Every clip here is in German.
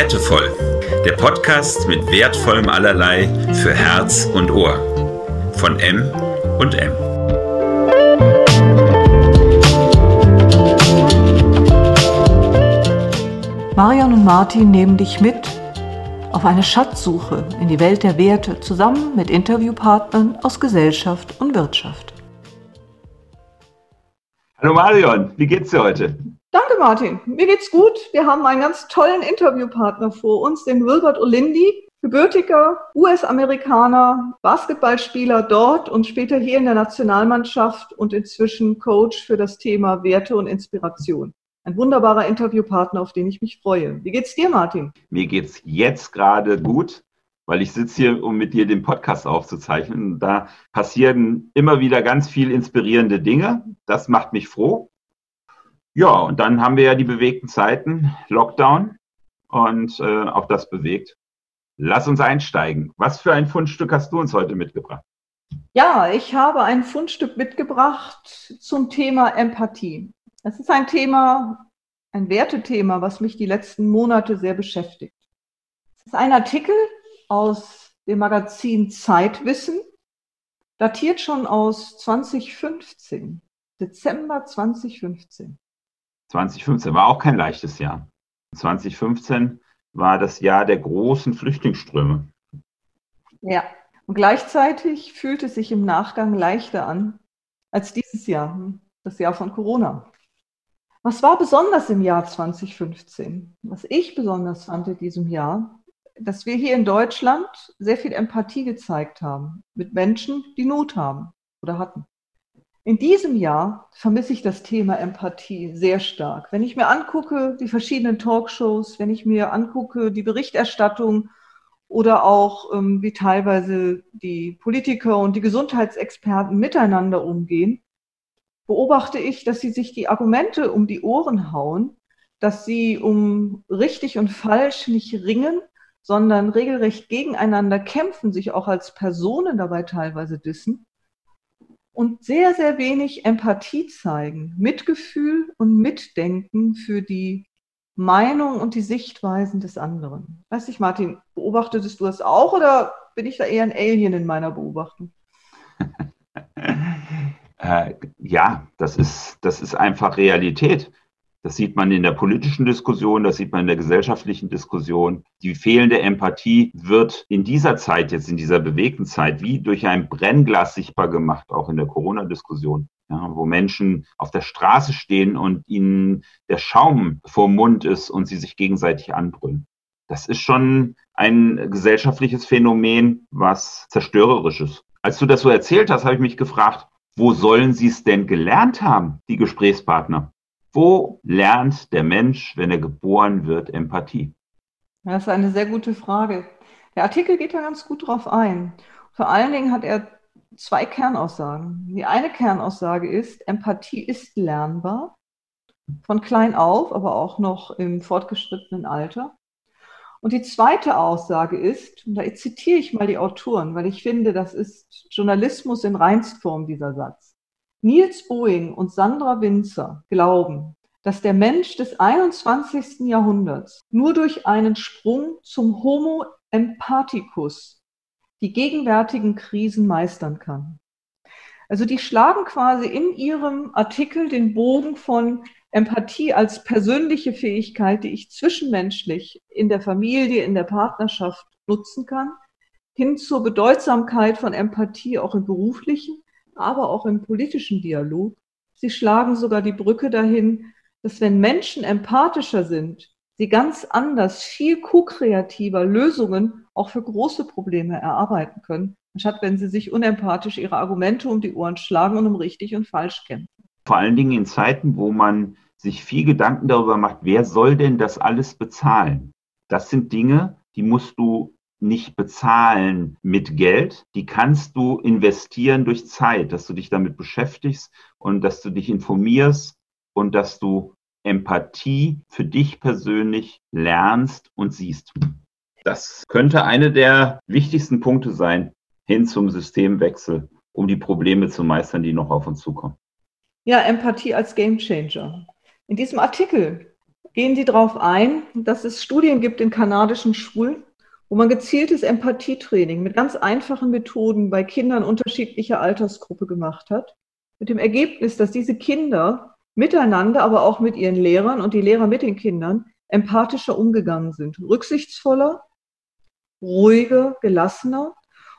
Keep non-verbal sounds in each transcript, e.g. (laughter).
Wertevoll, der Podcast mit wertvollem Allerlei für Herz und Ohr. Von M und M. Marion und Martin nehmen dich mit auf eine Schatzsuche in die Welt der Werte zusammen mit Interviewpartnern aus Gesellschaft und Wirtschaft. Hallo Marion, wie geht's dir heute? Danke, Martin. Mir geht's gut. Wir haben einen ganz tollen Interviewpartner vor uns, den Wilbert Olindi, gebürtiger US-Amerikaner, Basketballspieler dort und später hier in der Nationalmannschaft und inzwischen Coach für das Thema Werte und Inspiration. Ein wunderbarer Interviewpartner, auf den ich mich freue. Wie geht's dir, Martin? Mir geht's jetzt gerade gut, weil ich sitze hier, um mit dir den Podcast aufzuzeichnen. Da passieren immer wieder ganz viel inspirierende Dinge. Das macht mich froh. Ja, und dann haben wir ja die bewegten Zeiten, Lockdown und äh, auch das bewegt. Lass uns einsteigen. Was für ein Fundstück hast du uns heute mitgebracht? Ja, ich habe ein Fundstück mitgebracht zum Thema Empathie. Es ist ein Thema, ein Wertethema, was mich die letzten Monate sehr beschäftigt. Es ist ein Artikel aus dem Magazin Zeitwissen, datiert schon aus 2015, Dezember 2015. 2015 war auch kein leichtes Jahr. 2015 war das Jahr der großen Flüchtlingsströme. Ja, und gleichzeitig fühlt es sich im Nachgang leichter an als dieses Jahr, das Jahr von Corona. Was war besonders im Jahr 2015? Was ich besonders fand in diesem Jahr, dass wir hier in Deutschland sehr viel Empathie gezeigt haben mit Menschen, die Not haben oder hatten. In diesem Jahr vermisse ich das Thema Empathie sehr stark. Wenn ich mir angucke, die verschiedenen Talkshows, wenn ich mir angucke, die Berichterstattung oder auch ähm, wie teilweise die Politiker und die Gesundheitsexperten miteinander umgehen, beobachte ich, dass sie sich die Argumente um die Ohren hauen, dass sie um richtig und falsch nicht ringen, sondern regelrecht gegeneinander kämpfen, sich auch als Personen dabei teilweise dissen und sehr, sehr wenig Empathie zeigen, Mitgefühl und Mitdenken für die Meinung und die Sichtweisen des anderen. Weiß ich, Martin, beobachtetest du das auch oder bin ich da eher ein Alien in meiner Beobachtung? (laughs) äh, ja, das ist, das ist einfach Realität. Das sieht man in der politischen Diskussion, das sieht man in der gesellschaftlichen Diskussion. Die fehlende Empathie wird in dieser Zeit, jetzt in dieser bewegten Zeit, wie durch ein Brennglas sichtbar gemacht, auch in der Corona-Diskussion. Ja, wo Menschen auf der Straße stehen und ihnen der Schaum vor Mund ist und sie sich gegenseitig anbrüllen. Das ist schon ein gesellschaftliches Phänomen, was zerstörerisch ist. Als du das so erzählt hast, habe ich mich gefragt, wo sollen sie es denn gelernt haben, die Gesprächspartner? Wo lernt der Mensch, wenn er geboren wird, Empathie? Das ist eine sehr gute Frage. Der Artikel geht da ganz gut drauf ein. Vor allen Dingen hat er zwei Kernaussagen. Die eine Kernaussage ist, Empathie ist lernbar, von klein auf, aber auch noch im fortgeschrittenen Alter. Und die zweite Aussage ist, und da zitiere ich mal die Autoren, weil ich finde, das ist Journalismus in Reinstform, dieser Satz. Niels Boeing und Sandra Winzer glauben, dass der Mensch des 21. Jahrhunderts nur durch einen Sprung zum Homo empathicus die gegenwärtigen Krisen meistern kann. Also die schlagen quasi in ihrem Artikel den Bogen von Empathie als persönliche Fähigkeit, die ich zwischenmenschlich in der Familie, in der Partnerschaft nutzen kann, hin zur Bedeutsamkeit von Empathie auch im beruflichen aber auch im politischen Dialog. Sie schlagen sogar die Brücke dahin, dass wenn Menschen empathischer sind, sie ganz anders, viel ko-kreativer Lösungen auch für große Probleme erarbeiten können, anstatt wenn sie sich unempathisch ihre Argumente um die Ohren schlagen und um richtig und falsch kämpfen. Vor allen Dingen in Zeiten, wo man sich viel Gedanken darüber macht, wer soll denn das alles bezahlen? Das sind Dinge, die musst du nicht bezahlen mit Geld. Die kannst du investieren durch Zeit, dass du dich damit beschäftigst und dass du dich informierst und dass du Empathie für dich persönlich lernst und siehst. Das könnte eine der wichtigsten Punkte sein hin zum Systemwechsel, um die Probleme zu meistern, die noch auf uns zukommen. Ja, Empathie als Gamechanger. In diesem Artikel gehen die darauf ein, dass es Studien gibt in kanadischen Schulen, wo man gezieltes Empathietraining mit ganz einfachen Methoden bei Kindern unterschiedlicher Altersgruppe gemacht hat. Mit dem Ergebnis, dass diese Kinder miteinander, aber auch mit ihren Lehrern und die Lehrer mit den Kindern empathischer umgegangen sind, rücksichtsvoller, ruhiger, gelassener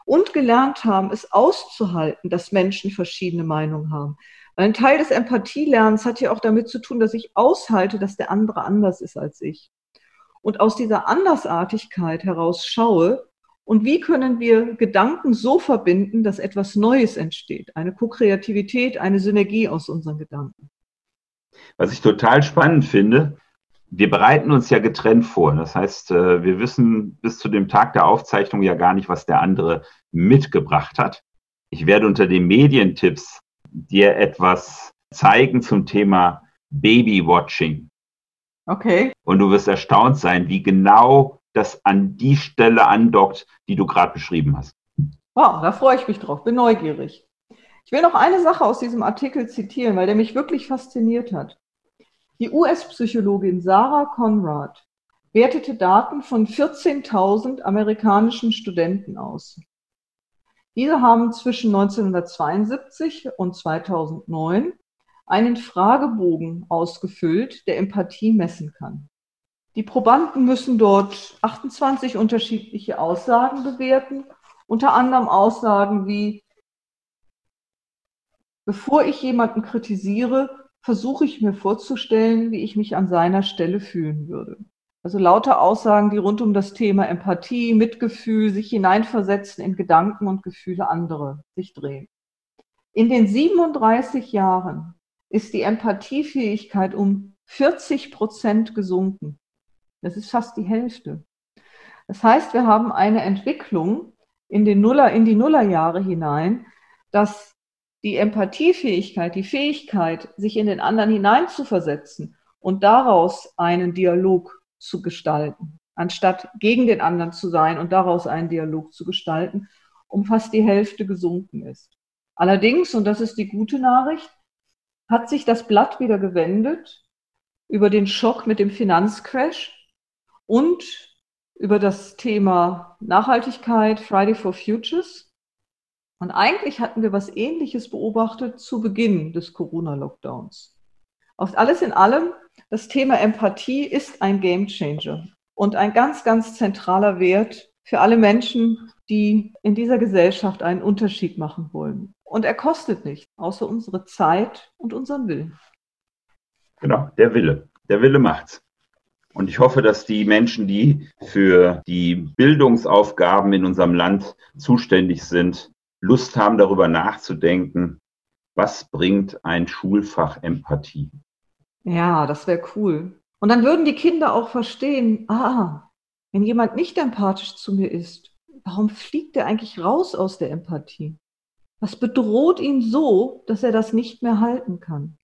und gelernt haben, es auszuhalten, dass Menschen verschiedene Meinungen haben. Weil ein Teil des Empathielernens hat ja auch damit zu tun, dass ich aushalte, dass der andere anders ist als ich. Und aus dieser Andersartigkeit heraus schaue, und wie können wir Gedanken so verbinden, dass etwas Neues entsteht? Eine Co-Kreativität, eine Synergie aus unseren Gedanken. Was ich total spannend finde, wir bereiten uns ja getrennt vor. Das heißt, äh, wir wissen bis zu dem Tag der Aufzeichnung ja gar nicht, was der andere mitgebracht hat. Ich werde unter den Medientipps dir etwas zeigen zum Thema Babywatching. Okay. Und du wirst erstaunt sein, wie genau das an die Stelle andockt, die du gerade beschrieben hast. Wow, da freue ich mich drauf, bin neugierig. Ich will noch eine Sache aus diesem Artikel zitieren, weil der mich wirklich fasziniert hat. Die US-Psychologin Sarah Conrad wertete Daten von 14.000 amerikanischen Studenten aus. Diese haben zwischen 1972 und 2009 einen Fragebogen ausgefüllt, der Empathie messen kann. Die Probanden müssen dort 28 unterschiedliche Aussagen bewerten, unter anderem Aussagen wie, bevor ich jemanden kritisiere, versuche ich mir vorzustellen, wie ich mich an seiner Stelle fühlen würde. Also lauter Aussagen, die rund um das Thema Empathie, Mitgefühl, sich hineinversetzen in Gedanken und Gefühle anderer sich drehen. In den 37 Jahren ist die Empathiefähigkeit um 40 Prozent gesunken. Das ist fast die Hälfte. Das heißt, wir haben eine Entwicklung in, den Nuller, in die Nullerjahre hinein, dass die Empathiefähigkeit, die Fähigkeit, sich in den anderen hineinzuversetzen und daraus einen Dialog zu gestalten, anstatt gegen den anderen zu sein und daraus einen Dialog zu gestalten, um fast die Hälfte gesunken ist. Allerdings, und das ist die gute Nachricht, hat sich das Blatt wieder gewendet über den Schock mit dem Finanzcrash und über das Thema Nachhaltigkeit, Friday for Futures und eigentlich hatten wir was Ähnliches beobachtet zu Beginn des Corona-Lockdowns. Auf alles in allem, das Thema Empathie ist ein Gamechanger und ein ganz, ganz zentraler Wert für alle Menschen, die in dieser Gesellschaft einen Unterschied machen wollen. Und er kostet nichts, außer unsere Zeit und unseren Willen. Genau, der Wille. Der Wille macht's. Und ich hoffe, dass die Menschen, die für die Bildungsaufgaben in unserem Land zuständig sind, Lust haben, darüber nachzudenken, was bringt ein Schulfach Empathie? Ja, das wäre cool. Und dann würden die Kinder auch verstehen, ah, wenn jemand nicht empathisch zu mir ist, warum fliegt er eigentlich raus aus der Empathie? Was bedroht ihn so, dass er das nicht mehr halten kann?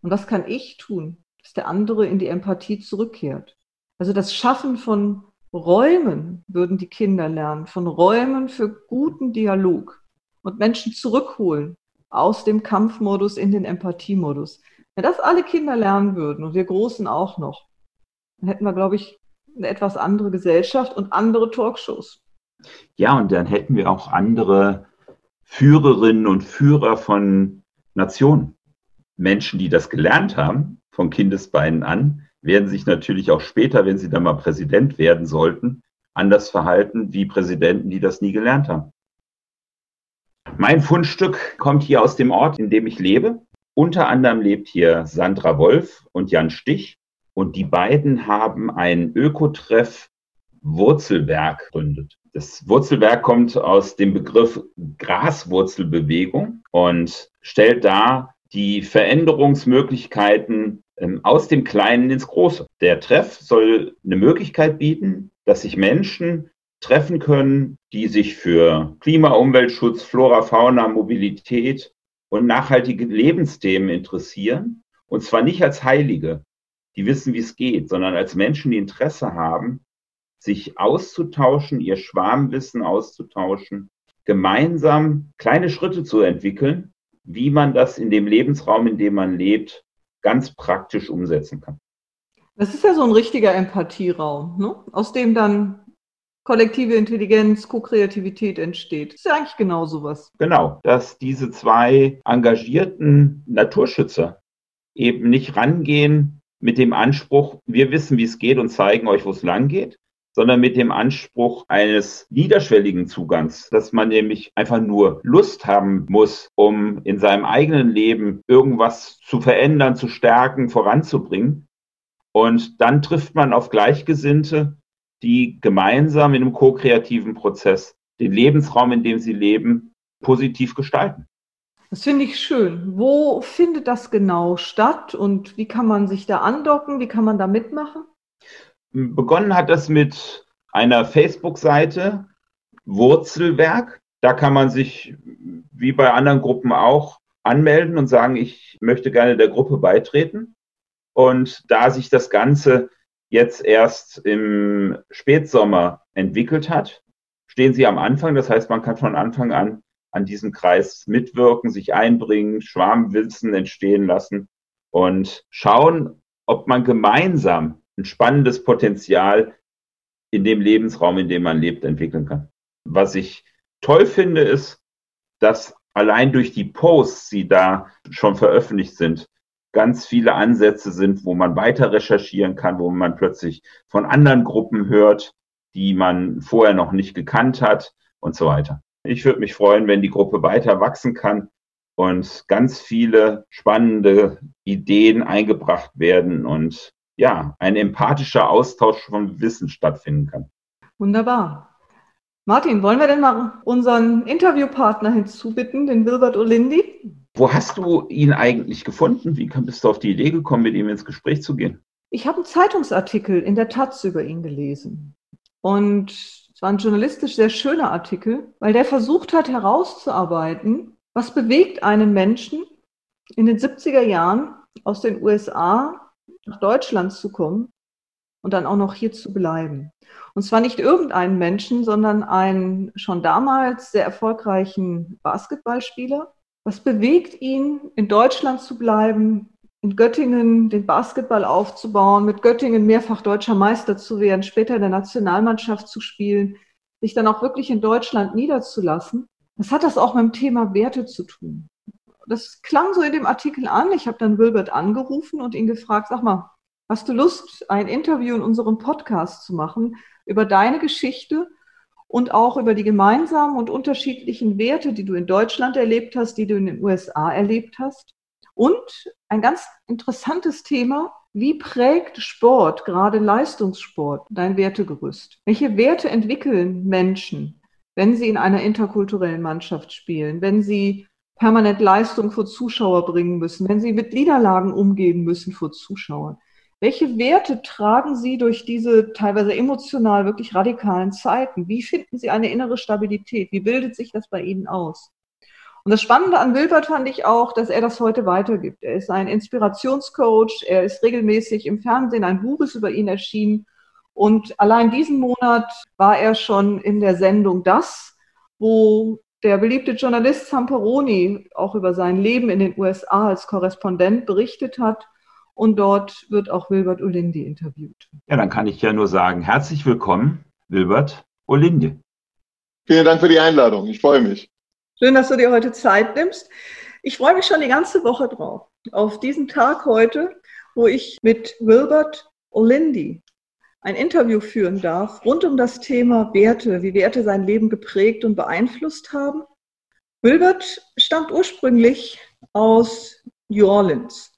Und was kann ich tun, dass der andere in die Empathie zurückkehrt? Also das Schaffen von Räumen würden die Kinder lernen, von Räumen für guten Dialog und Menschen zurückholen aus dem Kampfmodus in den Empathiemodus. Wenn das alle Kinder lernen würden und wir Großen auch noch, dann hätten wir, glaube ich, eine etwas andere Gesellschaft und andere Talkshows. Ja, und dann hätten wir auch andere Führerinnen und Führer von Nationen. Menschen, die das gelernt haben, von Kindesbeinen an, werden sich natürlich auch später, wenn sie dann mal Präsident werden sollten, anders verhalten wie Präsidenten, die das nie gelernt haben. Mein Fundstück kommt hier aus dem Ort, in dem ich lebe. Unter anderem lebt hier Sandra Wolf und Jan Stich. Und die beiden haben ein Ökotreff Wurzelwerk gegründet. Das Wurzelwerk kommt aus dem Begriff Graswurzelbewegung und stellt dar die Veränderungsmöglichkeiten ähm, aus dem Kleinen ins Große. Der Treff soll eine Möglichkeit bieten, dass sich Menschen treffen können, die sich für Klima, Umweltschutz, Flora, Fauna, Mobilität und nachhaltige Lebensthemen interessieren. Und zwar nicht als Heilige, die wissen, wie es geht, sondern als Menschen, die Interesse haben, sich auszutauschen, ihr Schwarmwissen auszutauschen, gemeinsam kleine Schritte zu entwickeln, wie man das in dem Lebensraum, in dem man lebt, ganz praktisch umsetzen kann. Das ist ja so ein richtiger Empathieraum, ne? aus dem dann kollektive Intelligenz, Co-Kreativität entsteht. Das ist ja eigentlich genau sowas. Genau, dass diese zwei engagierten Naturschützer eben nicht rangehen mit dem Anspruch, wir wissen, wie es geht und zeigen euch, wo es lang geht, sondern mit dem Anspruch eines niederschwelligen Zugangs, dass man nämlich einfach nur Lust haben muss, um in seinem eigenen Leben irgendwas zu verändern, zu stärken, voranzubringen. Und dann trifft man auf Gleichgesinnte, die gemeinsam in einem ko-kreativen Prozess den Lebensraum, in dem sie leben, positiv gestalten. Das finde ich schön. Wo findet das genau statt und wie kann man sich da andocken? Wie kann man da mitmachen? Begonnen hat das mit einer Facebook-Seite, Wurzelwerk. Da kann man sich, wie bei anderen Gruppen auch, anmelden und sagen, ich möchte gerne der Gruppe beitreten. Und da sich das Ganze jetzt erst im Spätsommer entwickelt hat, stehen sie am Anfang. Das heißt, man kann von Anfang an an diesem Kreis mitwirken, sich einbringen, Schwarmwissen entstehen lassen und schauen, ob man gemeinsam ein spannendes Potenzial in dem Lebensraum, in dem man lebt, entwickeln kann. Was ich toll finde, ist, dass allein durch die Posts, die da schon veröffentlicht sind, ganz viele Ansätze sind, wo man weiter recherchieren kann, wo man plötzlich von anderen Gruppen hört, die man vorher noch nicht gekannt hat und so weiter. Ich würde mich freuen, wenn die Gruppe weiter wachsen kann und ganz viele spannende Ideen eingebracht werden und ja, ein empathischer Austausch von Wissen stattfinden kann. Wunderbar. Martin, wollen wir denn mal unseren Interviewpartner hinzubitten, den Wilbert Olindi? Wo hast du ihn eigentlich gefunden? Wie bist du auf die Idee gekommen, mit ihm ins Gespräch zu gehen? Ich habe einen Zeitungsartikel in der Taz über ihn gelesen. Und es war ein journalistisch sehr schöner Artikel, weil der versucht hat herauszuarbeiten, was bewegt einen Menschen in den 70er Jahren aus den USA nach Deutschland zu kommen und dann auch noch hier zu bleiben. Und zwar nicht irgendeinen Menschen, sondern einen schon damals sehr erfolgreichen Basketballspieler, was bewegt ihn, in Deutschland zu bleiben, in Göttingen den Basketball aufzubauen, mit Göttingen mehrfach deutscher Meister zu werden, später in der Nationalmannschaft zu spielen, sich dann auch wirklich in Deutschland niederzulassen? Was hat das auch mit dem Thema Werte zu tun? Das klang so in dem Artikel an. Ich habe dann Wilbert angerufen und ihn gefragt, sag mal, hast du Lust, ein Interview in unserem Podcast zu machen über deine Geschichte und auch über die gemeinsamen und unterschiedlichen Werte, die du in Deutschland erlebt hast, die du in den USA erlebt hast. Und ein ganz interessantes Thema, wie prägt Sport, gerade Leistungssport, dein Wertegerüst? Welche Werte entwickeln Menschen, wenn sie in einer interkulturellen Mannschaft spielen, wenn sie permanent Leistung vor Zuschauer bringen müssen, wenn sie mit Niederlagen umgehen müssen vor Zuschauern? Welche Werte tragen Sie durch diese teilweise emotional wirklich radikalen Zeiten? Wie finden Sie eine innere Stabilität? Wie bildet sich das bei Ihnen aus? Und das Spannende an Wilbert fand ich auch, dass er das heute weitergibt. Er ist ein Inspirationscoach, er ist regelmäßig im Fernsehen, ein Buch ist über ihn erschienen. Und allein diesen Monat war er schon in der Sendung Das, wo der beliebte Journalist Samperoni auch über sein Leben in den USA als Korrespondent berichtet hat und dort wird auch Wilbert Olindi interviewt. Ja, dann kann ich ja nur sagen, herzlich willkommen, Wilbert Olindi. Vielen Dank für die Einladung. Ich freue mich. Schön, dass du dir heute Zeit nimmst. Ich freue mich schon die ganze Woche drauf. Auf diesen Tag heute, wo ich mit Wilbert Olindi ein Interview führen darf rund um das Thema Werte, wie Werte sein Leben geprägt und beeinflusst haben. Wilbert stammt ursprünglich aus New Orleans.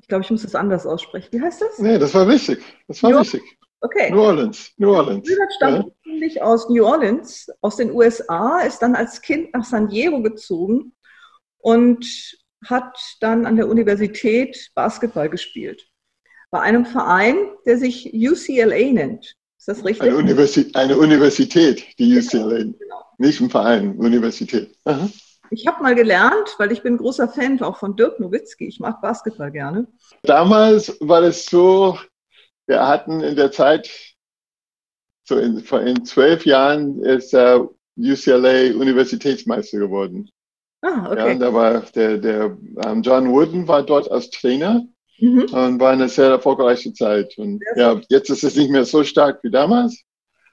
Ich glaube, ich muss das anders aussprechen. Wie heißt das? Nee, das war wichtig. Das war New wichtig. Okay. New Orleans. New Orleans. Wilbert stammt ursprünglich ja. aus New Orleans, aus den USA, ist dann als Kind nach San Diego gezogen und hat dann an der Universität Basketball gespielt. Bei einem Verein, der sich UCLA nennt. Ist das richtig? Eine, Universi eine Universität, die UCLA. Genau. Nicht ein Verein, Universität. Aha. Ich habe mal gelernt, weil ich bin großer Fan auch von Dirk Nowitzki. Ich mag Basketball gerne. Damals war es so, wir hatten in der Zeit, so in, in zwölf Jahren ist er UCLA Universitätsmeister geworden. Ah, okay. Ja, da war der, der um, John Wooden war dort als Trainer Mhm. Und war eine sehr erfolgreiche Zeit. Und ja, jetzt ist es nicht mehr so stark wie damals.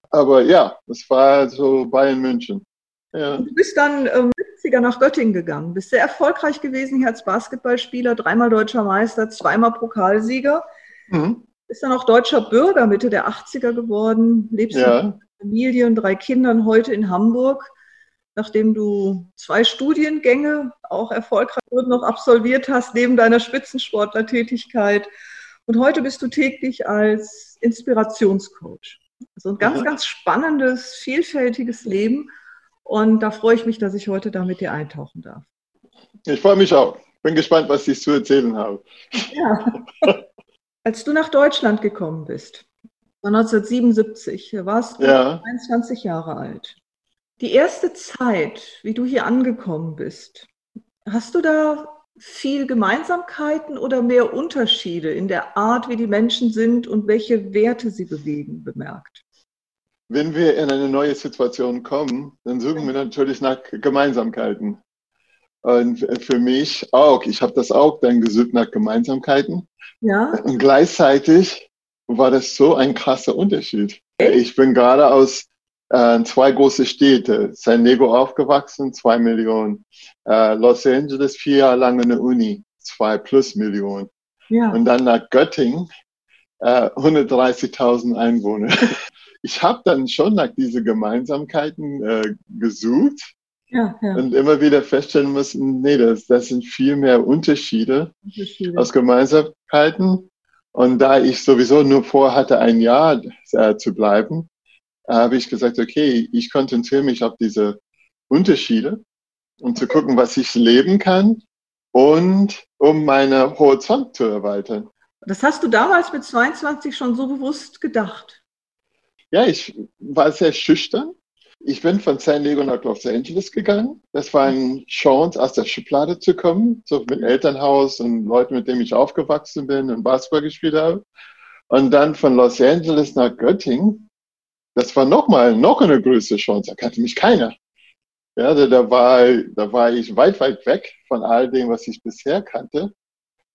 Aber ja, es war so Bayern München. Ja. Du bist dann ähm, 70er nach Göttingen gegangen, bist sehr erfolgreich gewesen hier als Basketballspieler, dreimal deutscher Meister, zweimal Pokalsieger. Mhm. Bist dann auch deutscher Bürger Mitte der 80er geworden, lebst ja. mit Familie und drei Kindern heute in Hamburg, nachdem du zwei Studiengänge auch erfolgreich noch absolviert hast, neben deiner Spitzensportlertätigkeit. Und heute bist du täglich als Inspirationscoach. Also ein ganz, mhm. ganz spannendes, vielfältiges Leben. Und da freue ich mich, dass ich heute da mit dir eintauchen darf. Ich freue mich auch. Bin gespannt, was ich zu erzählen habe. Ja. (laughs) Als du nach Deutschland gekommen bist, 1977, warst du ja. 21 Jahre alt. Die erste Zeit, wie du hier angekommen bist, hast du da viel Gemeinsamkeiten oder mehr Unterschiede in der Art, wie die Menschen sind und welche Werte sie bewegen, bemerkt? Wenn wir in eine neue Situation kommen, dann suchen wir natürlich nach Gemeinsamkeiten. Und für mich auch, ich habe das auch dann gesucht nach Gemeinsamkeiten. Ja. Und gleichzeitig war das so ein krasser Unterschied. Ich bin gerade aus äh, zwei große Städte, San Diego aufgewachsen, zwei Millionen. Äh, Los Angeles vier Jahre lang in der Uni, zwei plus Millionen. Ja. Und dann nach Göttingen, äh, 130.000 Einwohner. (laughs) ich habe dann schon nach diesen Gemeinsamkeiten äh, gesucht ja, ja. und immer wieder feststellen müssen, nee, das, das sind viel mehr Unterschiede, Unterschiede. aus Gemeinsamkeiten. Und da ich sowieso nur vorhatte, ein Jahr äh, zu bleiben, habe ich gesagt, okay, ich konzentriere mich auf diese Unterschiede, um zu gucken, was ich leben kann und um meine Horizont zu erweitern. Das hast du damals mit 22 schon so bewusst gedacht? Ja, ich war sehr schüchtern. Ich bin von San Diego nach Los Angeles gegangen. Das war eine Chance, aus der Schublade zu kommen, so mit Elternhaus und Leuten, mit denen ich aufgewachsen bin und Basketball gespielt habe. Und dann von Los Angeles nach Göttingen das war nochmal noch eine größere Chance. Da kannte mich keiner. Ja, da, da, war, da war ich weit, weit weg von all dem, was ich bisher kannte.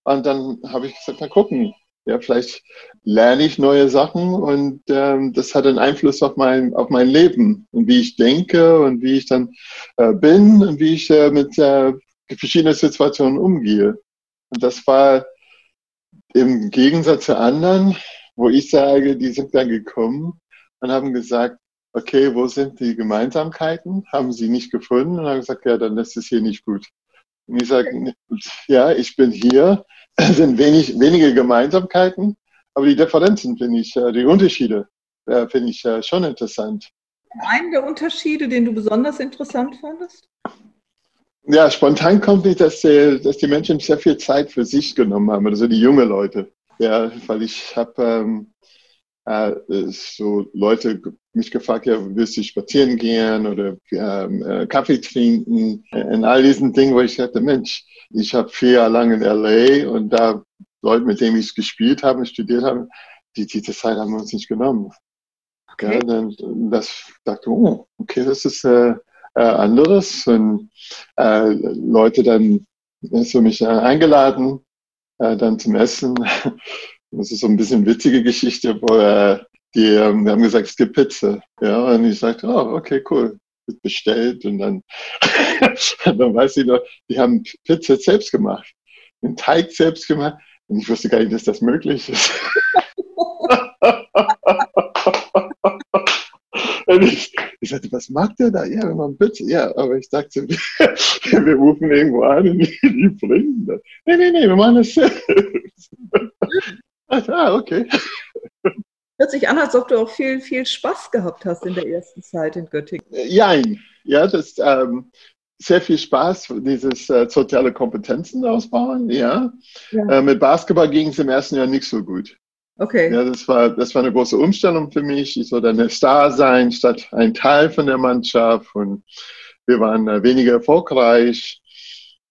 Und dann habe ich gesagt, mal gucken. Ja, vielleicht lerne ich neue Sachen und ähm, das hat einen Einfluss auf mein, auf mein Leben und wie ich denke und wie ich dann äh, bin und wie ich äh, mit äh, verschiedenen Situationen umgehe. Und das war im Gegensatz zu anderen, wo ich sage, die sind dann gekommen und haben gesagt, okay, wo sind die Gemeinsamkeiten? Haben sie nicht gefunden und haben gesagt, ja, dann ist es hier nicht gut. Und ich sage, ja, ich bin hier, es sind wenig, wenige Gemeinsamkeiten, aber die Differenzen finde ich, äh, die Unterschiede äh, finde ich äh, schon interessant. Einen der Unterschiede, den du besonders interessant fandest? Ja, spontan kommt nicht, dass die, dass die Menschen sehr viel Zeit für sich genommen haben, also die jungen Leute. Ja, weil ich habe ähm, äh, so Leute mich gefragt, ja, willst du spazieren gehen oder ähm, äh, Kaffee trinken? In all diesen Dingen, wo ich sagte, Mensch, ich habe vier Jahre lang in LA und da Leute, mit denen ich gespielt habe und studiert habe, die, diese Zeit haben wir uns nicht genommen. Okay. Ja, dann das dachte, oh, okay, das ist äh, äh, anderes. Und äh, Leute dann so mich äh, eingeladen, äh, dann zum Essen. Das ist so ein bisschen witzige Geschichte, wo äh, die ähm, wir haben gesagt, es gibt Pizza. Ja, und ich sagte, oh, okay, cool. Wird bestellt und dann, (laughs) dann weiß ich noch, die haben Pizza selbst gemacht. Den Teig selbst gemacht. Und ich wusste gar nicht, dass das möglich ist. (laughs) Ich, ich sagte, was mag der da? Ja, wir machen Pizza. Ja, aber ich dachte, (laughs) wir, wir rufen irgendwo an und die, die bringen das. Nee, nee, nee, wir machen das selbst. (laughs) Ah, okay. Hört sich an, als ob du auch viel, viel Spaß gehabt hast in der ersten Zeit in Göttingen. Jein. Ja, das ähm, sehr viel Spaß, dieses äh, soziale Kompetenzen ausbauen, ja. ja. Äh, mit Basketball ging es im ersten Jahr nicht so gut. Okay. Ja, das war, das war eine große Umstellung für mich. Ich sollte eine Star sein, statt ein Teil von der Mannschaft. Und wir waren äh, weniger erfolgreich.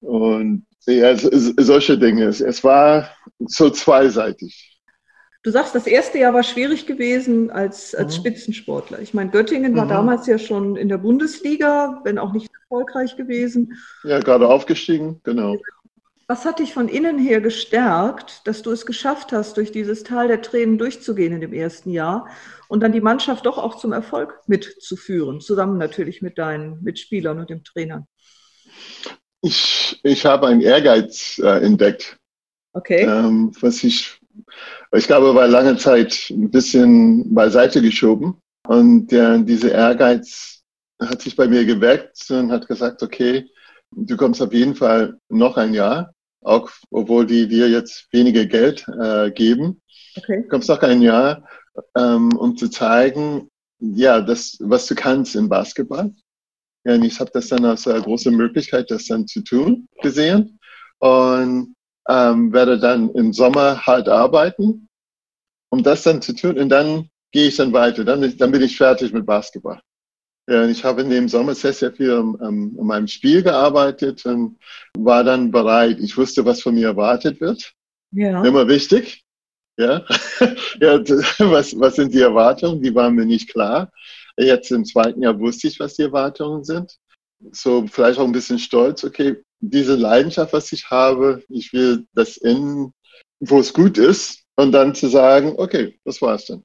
Und ja, solche Dinge. Es war so zweiseitig. Du sagst, das erste Jahr war schwierig gewesen als, als mhm. Spitzensportler. Ich meine, Göttingen war mhm. damals ja schon in der Bundesliga, wenn auch nicht erfolgreich gewesen. Ja, gerade aufgestiegen, genau. Was hat dich von innen her gestärkt, dass du es geschafft hast, durch dieses Tal der Tränen durchzugehen in dem ersten Jahr und dann die Mannschaft doch auch zum Erfolg mitzuführen, zusammen natürlich mit deinen Mitspielern und dem Trainer? Ich, ich habe einen Ehrgeiz äh, entdeckt. Okay. Ähm, was ich, ich glaube, war lange Zeit ein bisschen beiseite geschoben. Und äh, dieser Ehrgeiz hat sich bei mir geweckt und hat gesagt, okay, du kommst auf jeden Fall noch ein Jahr auch obwohl die dir jetzt weniger Geld äh, geben. Okay. Du kommst noch ein Jahr, ähm, um zu zeigen, ja, das, was du kannst im Basketball. Ja, und ich habe das dann als äh, große Möglichkeit, das dann zu tun, gesehen. Und ähm, werde dann im Sommer hart arbeiten, um das dann zu tun. Und dann gehe ich dann weiter. Dann, dann bin ich fertig mit Basketball. Ja, ich habe in dem Sommer sehr, sehr viel an, an, meinem Spiel gearbeitet und war dann bereit. Ich wusste, was von mir erwartet wird. Ja. Immer wichtig. Ja, (laughs) ja (laughs) was, was sind die Erwartungen? Die waren mir nicht klar. Jetzt im zweiten Jahr wusste ich, was die Erwartungen sind. So vielleicht auch ein bisschen stolz. Okay, diese Leidenschaft, was ich habe, ich will das in, wo es gut ist. Und dann zu sagen, okay, das war's dann.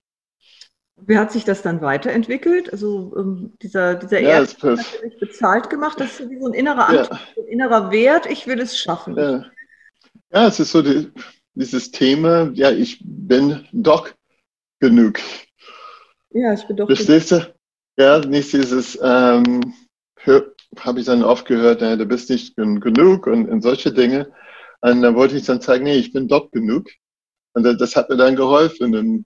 Wie hat sich das dann weiterentwickelt? Also ähm, dieser, dieser ja, Ehrgeiz hat natürlich bezahlt gemacht. Das ist wie so ein innerer Antrieb, ja. ein innerer Wert. Ich will es schaffen. Ja, ja es ist so die, dieses Thema, ja, ich bin doch genug. Ja, ich bin doch Verstehst genug. Ja, nicht dieses, ähm, habe ich dann oft gehört, ja, du bist nicht genug und, und solche Dinge. Und dann wollte ich dann zeigen, nee, ich bin doch genug. Und das hat mir dann geholfen. Und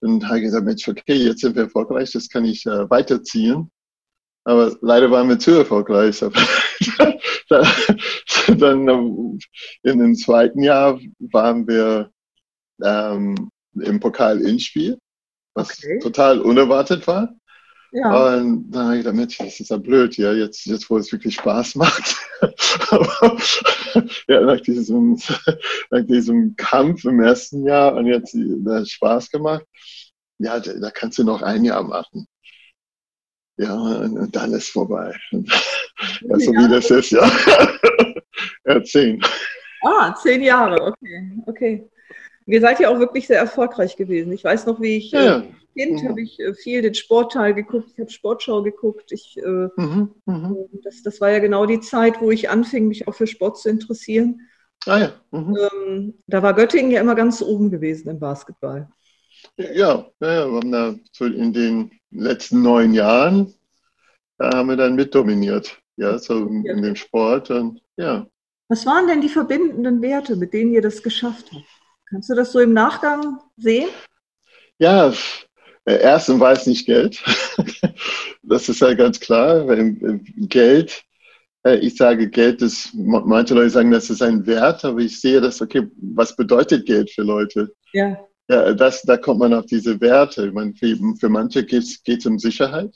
und habe gesagt, Mensch, okay, jetzt sind wir erfolgreich, das kann ich äh, weiterziehen. Aber leider waren wir zu erfolgreich. (laughs) dann ähm, in dem zweiten Jahr waren wir ähm, im Pokal-Inspiel, was okay. total unerwartet war. Ja. Und dann habe ich gedacht, Mensch, das ist ja blöd, ja, jetzt, jetzt wo es wirklich Spaß macht. (laughs) ja, nach diesem, (laughs) nach diesem Kampf im ersten Jahr und jetzt das Spaß gemacht. Ja, da, da kannst du noch ein Jahr machen. Ja, und, und dann ist vorbei. ja, (laughs) so wie das ist, ja. ja, zehn. Ah, zehn Jahre, okay, okay. Ihr seid ja auch wirklich sehr erfolgreich gewesen. Ich weiß noch, wie ich ja. äh, Kind mhm. habe ich äh, viel den Sportteil geguckt, ich habe Sportschau geguckt. Ich, äh, mhm. Mhm. Äh, das, das war ja genau die Zeit, wo ich anfing, mich auch für Sport zu interessieren. Ah, ja. Mhm. Ähm, da war Göttingen ja immer ganz oben gewesen im Basketball. Ja, ja, wir haben da in den letzten neun Jahren, da haben wir dann mitdominiert, ja, so in, in dem Sport und ja. Was waren denn die verbindenden Werte, mit denen ihr das geschafft habt? Kannst du das so im Nachgang sehen? Ja, erstens war es nicht Geld. (laughs) das ist ja ganz klar. Geld, äh, ich sage Geld ist, manche Leute sagen, das ist ein Wert, aber ich sehe das, okay, was bedeutet Geld für Leute? Ja. Ja, das, da kommt man auf diese Werte. Meine, für, für manche geht es um Sicherheit.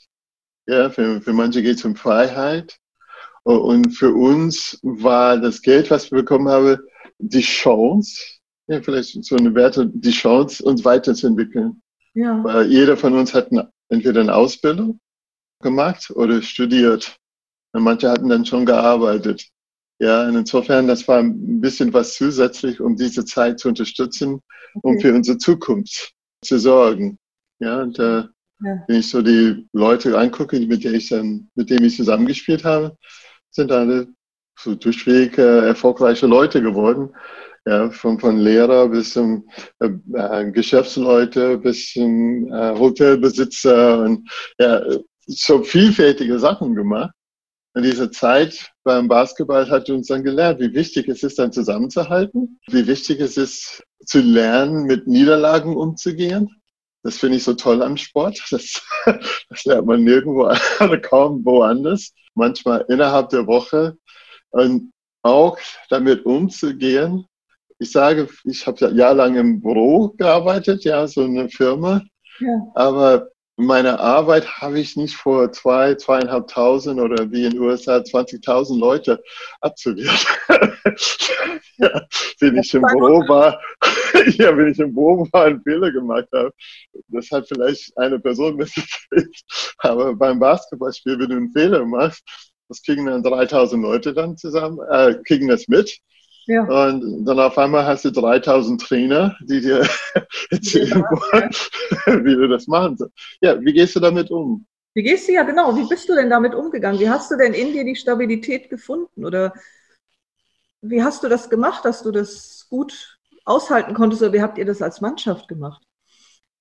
Ja, für, für manche geht es um Freiheit. Und für uns war das Geld, was wir bekommen haben, die Chance, ja, vielleicht so eine Werte, die Chance, uns weiterzuentwickeln. Ja. Weil jeder von uns hat eine, entweder eine Ausbildung gemacht oder studiert. Und manche hatten dann schon gearbeitet. Ja, und insofern, das war ein bisschen was zusätzlich, um diese Zeit zu unterstützen, okay. um für unsere Zukunft zu sorgen. Ja, und äh, ja. wenn ich so die Leute angucke, mit denen ich dann, mit denen ich zusammengespielt habe, sind alle so durchweg äh, erfolgreiche Leute geworden ja, von, von Lehrer bis zum äh, äh, Geschäftsleute bis zum äh, Hotelbesitzer und ja, so vielfältige Sachen gemacht. Und diese Zeit beim Basketball hat uns dann gelernt, wie wichtig es ist, dann zusammenzuhalten, wie wichtig es ist, zu lernen, mit Niederlagen umzugehen. Das finde ich so toll am Sport. (laughs) Das, das lernt man nirgendwo, (laughs) kaum woanders. Manchmal innerhalb der Woche. Und auch damit umzugehen, ich sage, ich habe jahrelang im Büro gearbeitet, ja, so eine Firma. Ja. Aber meine Arbeit habe ich nicht vor zwei, zweieinhalbtausend oder wie in den USA 20.000 Leute absolviert. (laughs) ja, wenn ich im Büro war, (laughs) ja, wenn ich im Büro war und Fehler gemacht habe, das hat vielleicht eine Person (laughs) mitgekriegt. Aber beim Basketballspiel, wenn du einen Fehler machst, das kriegen dann 3000 Leute dann zusammen, äh, kriegen das mit. Ja. Und dann auf einmal hast du 3000 Trainer, die dir (laughs) erzählen ja, wollen, (laughs) wie du das machen sollst. Ja, wie gehst du damit um? Wie gehst du ja genau? Wie bist du denn damit umgegangen? Wie hast du denn in dir die Stabilität gefunden? Oder wie hast du das gemacht, dass du das gut aushalten konntest? Oder wie habt ihr das als Mannschaft gemacht?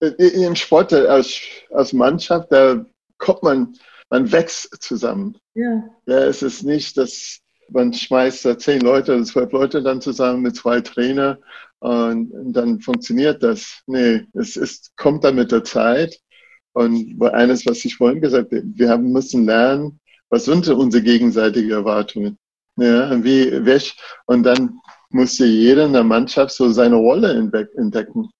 Im Sport als, als Mannschaft, da kommt man, man wächst zusammen. Ja. ja. Es ist nicht, dass man schmeißt da zehn Leute zwölf Leute dann zusammen mit zwei Trainer und, und dann funktioniert das. Nee, es ist, kommt dann mit der Zeit. Und eines, was ich vorhin gesagt habe, wir haben müssen lernen, was sind unsere gegenseitigen Erwartungen? Ja, wie, welch, und dann musste jeder in der Mannschaft so seine Rolle entdecken.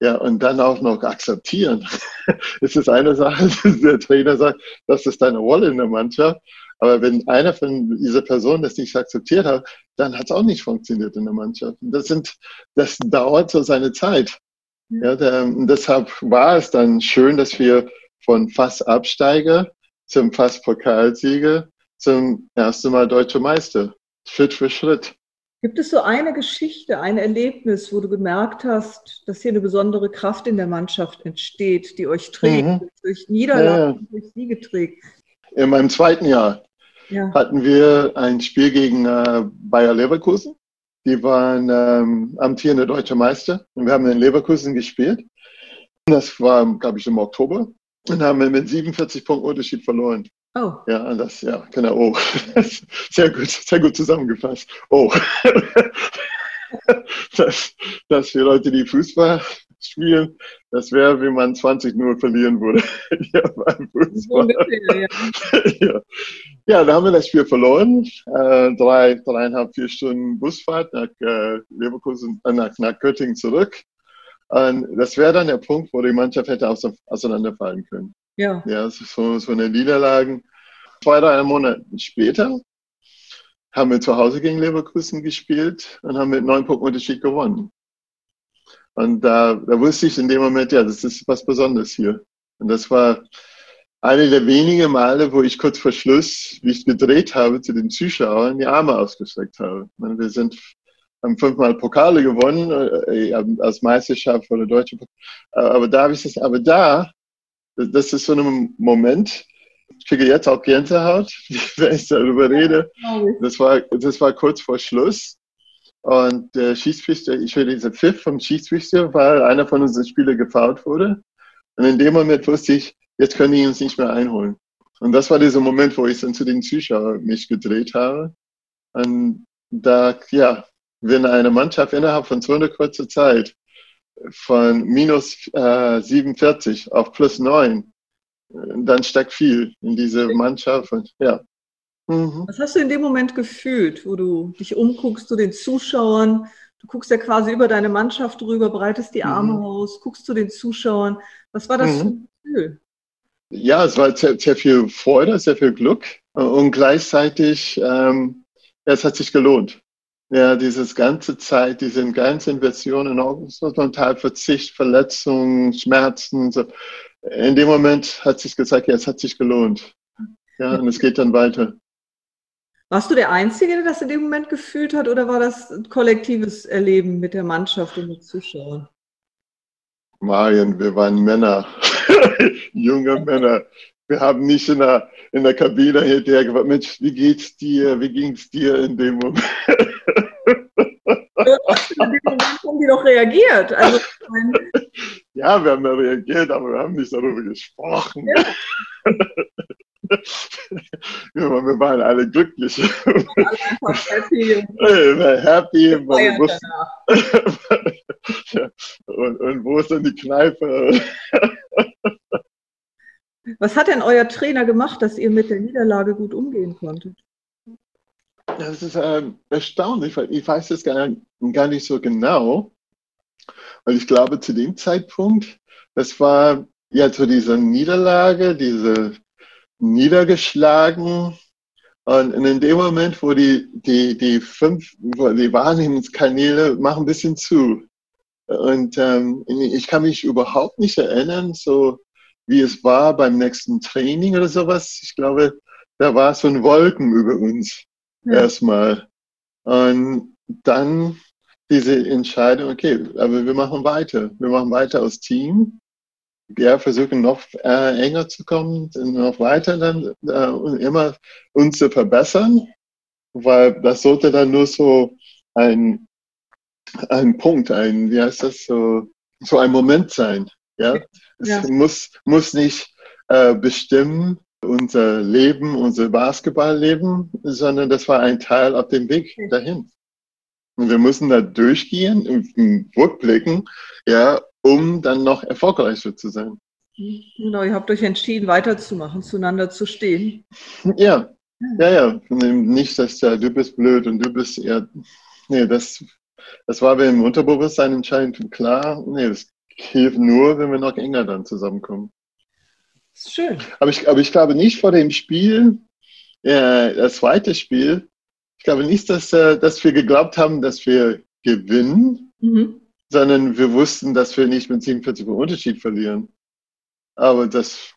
Ja, und dann auch noch akzeptieren. (laughs) es ist eine Sache, der Trainer sagt, das ist deine Rolle in der Mannschaft. Aber wenn einer von dieser Person das nicht akzeptiert hat, dann hat es auch nicht funktioniert in der Mannschaft. Das sind, das dauert so seine Zeit. Ja, der, und deshalb war es dann schön, dass wir von fast Absteiger zum fast Pokalsieger zum ersten Mal deutscher Meister. Schritt für Schritt. Gibt es so eine Geschichte, ein Erlebnis, wo du gemerkt hast, dass hier eine besondere Kraft in der Mannschaft entsteht, die euch trägt, mhm. durch Niederlagen, ja. durch Siege trägt? In meinem zweiten Jahr ja. hatten wir ein Spiel gegen äh, Bayer Leverkusen. Die waren ähm, amtierende deutsche Meister und wir haben in Leverkusen gespielt. Das war, glaube ich, im Oktober und haben mit 47 Punkten Unterschied verloren. Oh. Ja, das, ja, genau. Oh. Sehr gut, sehr gut zusammengefasst. Oh. (laughs) Das, das für Leute, die Fußball spielen, das wäre, wie man 20 nur verlieren würde. (laughs) ja, beim Fußball. Ja. (laughs) ja. Ja, da haben wir das Spiel verloren. Äh, drei, dreieinhalb, vier Stunden Busfahrt nach äh, Leverkusen, äh, nach, nach Göttingen zurück. Und das wäre dann der Punkt, wo die Mannschaft hätte auseinanderfallen können. Ja. Ja, so, so eine Niederlage. Zwei, drei Monate später haben wir zu Hause gegen Leverkusen gespielt und haben mit neun Punkten Unterschied gewonnen. Und da, da wusste ich in dem Moment, ja, das ist was Besonderes hier. Und das war eine der wenigen Male, wo ich kurz vor Schluss, wie ich gedreht habe, zu den Zuschauern die Arme ausgestreckt habe. Meine, wir sind, haben fünfmal Pokale gewonnen, äh, als Meisterschaft oder Deutsche. Aber da habe ich das, aber da das ist so ein Moment, ich kriege jetzt auch Gänsehaut, (laughs) wenn ich darüber rede. Das war, das war kurz vor Schluss. Und der Schiedsrichter, ich höre diese Pfiff vom Schiedsrichter, weil einer von unseren Spielern gefault wurde. Und in dem Moment wusste ich, jetzt können die uns nicht mehr einholen. Und das war dieser Moment, wo ich dann zu den Zuschauern mich gedreht habe. Und da, ja, wenn eine Mannschaft innerhalb von so einer kurzen Zeit von minus äh, 47 auf plus 9, dann steckt viel in diese Mannschaft. Und, ja. Mhm. Was hast du in dem Moment gefühlt, wo du dich umguckst zu den Zuschauern? Du guckst ja quasi über deine Mannschaft drüber, breitest die Arme mhm. aus, guckst zu den Zuschauern. Was war das mhm. für ein Gefühl? Ja, es war sehr, sehr, viel Freude, sehr viel Glück und gleichzeitig, ähm, ja, es hat sich gelohnt ja, dieses ganze Zeit, diese ganze auch so total Verzicht, Verletzungen, Schmerzen, so. In dem Moment hat sich gesagt, ja, es hat sich gelohnt. Ja, und es geht dann weiter. Warst du der Einzige, der das in dem Moment gefühlt hat, oder war das ein kollektives Erleben mit der Mannschaft und mit Zuschauern? Marian, wir waren Männer, (laughs) junge Männer. Wir haben nicht in der, in der Kabine hinterher gefragt, Mensch, wie geht's dir? Wie ging's dir in dem Moment? in dem Moment haben die doch reagiert. Also, (laughs) ja, wir haben da reagiert, aber wir haben nicht darüber gesprochen. Ja. (laughs) ja, wir waren alle glücklich. Wir waren happy. Wir wussten, ja, und, und wo ist denn die Kneipe? Was hat denn euer Trainer gemacht, dass ihr mit der Niederlage gut umgehen konntet? Das ist äh, erstaunlich, weil ich weiß es gar, gar nicht so genau. Weil ich glaube, zu dem Zeitpunkt, das war ja zu dieser Niederlage, diese niedergeschlagen. Und in dem Moment, wo die, die, die fünf, wo die Wahrnehmungskanäle machen ein bisschen zu. Und ähm, ich kann mich überhaupt nicht erinnern, so wie es war beim nächsten Training oder sowas. Ich glaube, da war so ein Wolken über uns ja. erstmal. Und dann diese Entscheidung, okay, aber wir machen weiter. Wir machen weiter als Team. Ja, versuchen noch äh, enger zu kommen, noch weiter dann äh, und immer uns zu verbessern, weil das sollte dann nur so ein, ein Punkt, ein, wie heißt das, so, so ein Moment sein. Ja, es ja. muss, muss nicht äh, bestimmen unser Leben, unser Basketballleben, sondern das war ein Teil auf dem Weg dahin. Und wir müssen da durchgehen und rückblicken, ja, um dann noch erfolgreicher zu sein. Genau, ihr habt euch entschieden, weiterzumachen, zueinander zu stehen. Ja, ja, ja. Nicht, dass ja, du bist blöd und du bist eher. Nee, das, das war mir im Unterbewusstsein entscheidend klar. Nee, das hilft nur, wenn wir noch enger dann zusammenkommen. Das ist schön. Aber ich, aber ich glaube nicht vor dem Spiel, äh, das zweite Spiel, ich glaube nicht, dass, äh, dass wir geglaubt haben, dass wir gewinnen, mhm. sondern wir wussten, dass wir nicht mit 47 Unterschied verlieren. Aber das,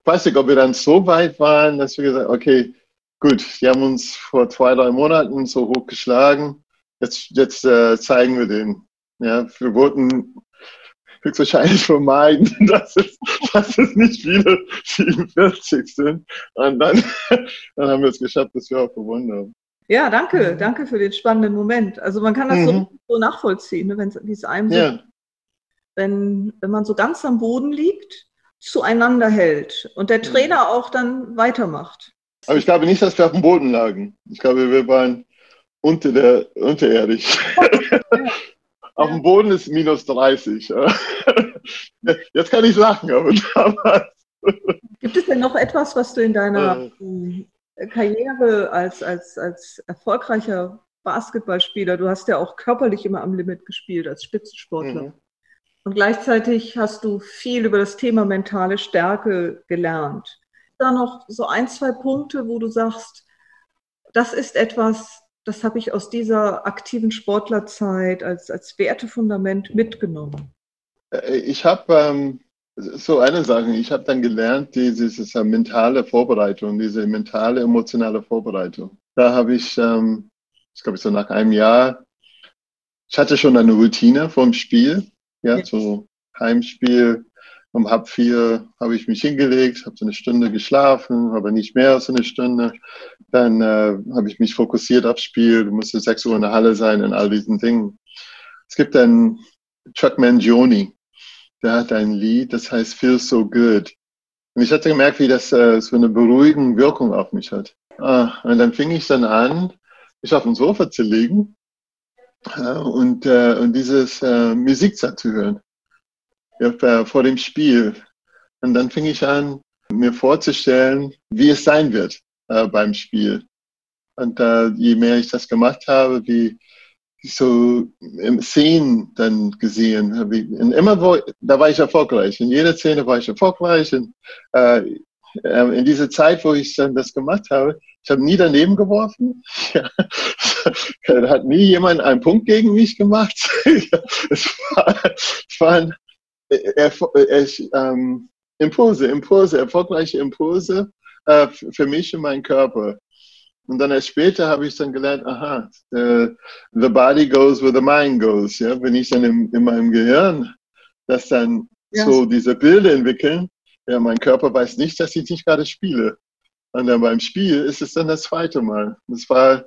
ich weiß nicht, ob wir dann so weit waren, dass wir gesagt haben, okay, gut, die haben uns vor zwei, drei Monaten so hoch geschlagen, jetzt, jetzt äh, zeigen wir den. Ja, wir wollten höchstwahrscheinlich vermeiden, (laughs) dass es, dass es nicht viele 47 sind. Und dann, (laughs) dann haben wir es geschafft, dass wir auch gewonnen haben. Ja, danke, mhm. danke für den spannenden Moment. Also man kann das mhm. so, so, nachvollziehen, ne, wenn es einem ja. so, wenn, wenn man so ganz am Boden liegt, zueinander hält und der Trainer auch dann weitermacht. Aber ich glaube nicht, dass wir auf dem Boden lagen. Ich glaube, wir waren unter der, unterirdisch. (laughs) Auf dem Boden ist minus 30. (laughs) Jetzt kann ich lachen, aber damals. Gibt es denn noch etwas, was du in deiner äh. Karriere als, als, als erfolgreicher Basketballspieler, du hast ja auch körperlich immer am Limit gespielt als Spitzensportler. Mhm. Und gleichzeitig hast du viel über das Thema mentale Stärke gelernt. Da noch so ein, zwei Punkte, wo du sagst, das ist etwas, das habe ich aus dieser aktiven Sportlerzeit als, als Wertefundament mitgenommen? Äh, ich habe ähm, so eine Sache, ich habe dann gelernt, diese, diese mentale Vorbereitung, diese mentale, emotionale Vorbereitung. Da habe ich, ähm, ich glaube, so nach einem Jahr, ich hatte schon eine Routine vom Spiel, ja, ja. so Heimspiel, um halb vier habe ich mich hingelegt, habe so eine Stunde geschlafen, aber nicht mehr als eine Stunde. Dann äh, habe ich mich fokussiert aufs Spiel, musste sechs Uhr in der Halle sein und all diesen Dingen. Es gibt einen Chuck Mangione, der hat ein Lied, das heißt Feel So Good. Und ich hatte gemerkt, wie das äh, so eine beruhigende Wirkung auf mich hat. Ah, und dann fing ich dann an, mich auf dem Sofa zu legen äh, und, äh, und dieses äh, Musik zu hören vor dem Spiel. Und dann fing ich an, mir vorzustellen, wie es sein wird äh, beim Spiel. Und äh, je mehr ich das gemacht habe, wie so im Szenen dann gesehen habe. Und immer wo, da war ich erfolgreich. In jeder Szene war ich erfolgreich. Und, äh, äh in dieser Zeit, wo ich dann das gemacht habe, ich habe nie daneben geworfen. (laughs) (laughs) Da hat nie jemand einen Punkt gegen mich gemacht. (laughs) es, war, es waren er, er, ähm, Impulse, Impulse, erfolgreiche Impulse äh, für mich und meinen Körper. Und dann erst später habe ich dann gelernt, aha, uh, the body goes where the mind goes. Ja? Wenn ich dann im, in meinem Gehirn das dann ja. so diese Bilder entwickeln, ja, mein Körper weiß nicht, dass ich nicht gerade spiele. Und dann beim Spiel ist es dann das zweite Mal. Das war,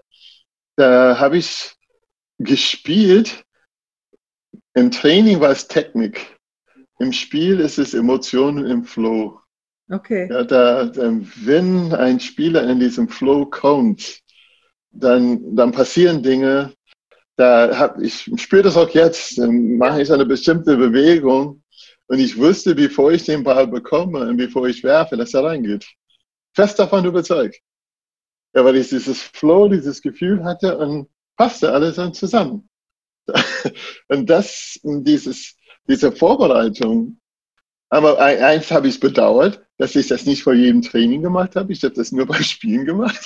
da habe ich gespielt. Im Training war es Technik. Im Spiel ist es Emotionen im Flow. Okay. Ja, da, wenn ein Spieler in diesem Flow kommt, dann, dann passieren Dinge. Da hab, ich spüre das auch jetzt. Dann mache ich eine bestimmte Bewegung und ich wusste, bevor ich den Ball bekomme und bevor ich werfe, dass er reingeht. Fest davon überzeugt. Ja, weil ich dieses Flow, dieses Gefühl hatte und passte alles dann zusammen. (laughs) Und das, dieses, diese Vorbereitung. Aber eins habe ich bedauert, dass ich das nicht vor jedem Training gemacht habe. Ich habe das nur (laughs) beim Spielen gemacht.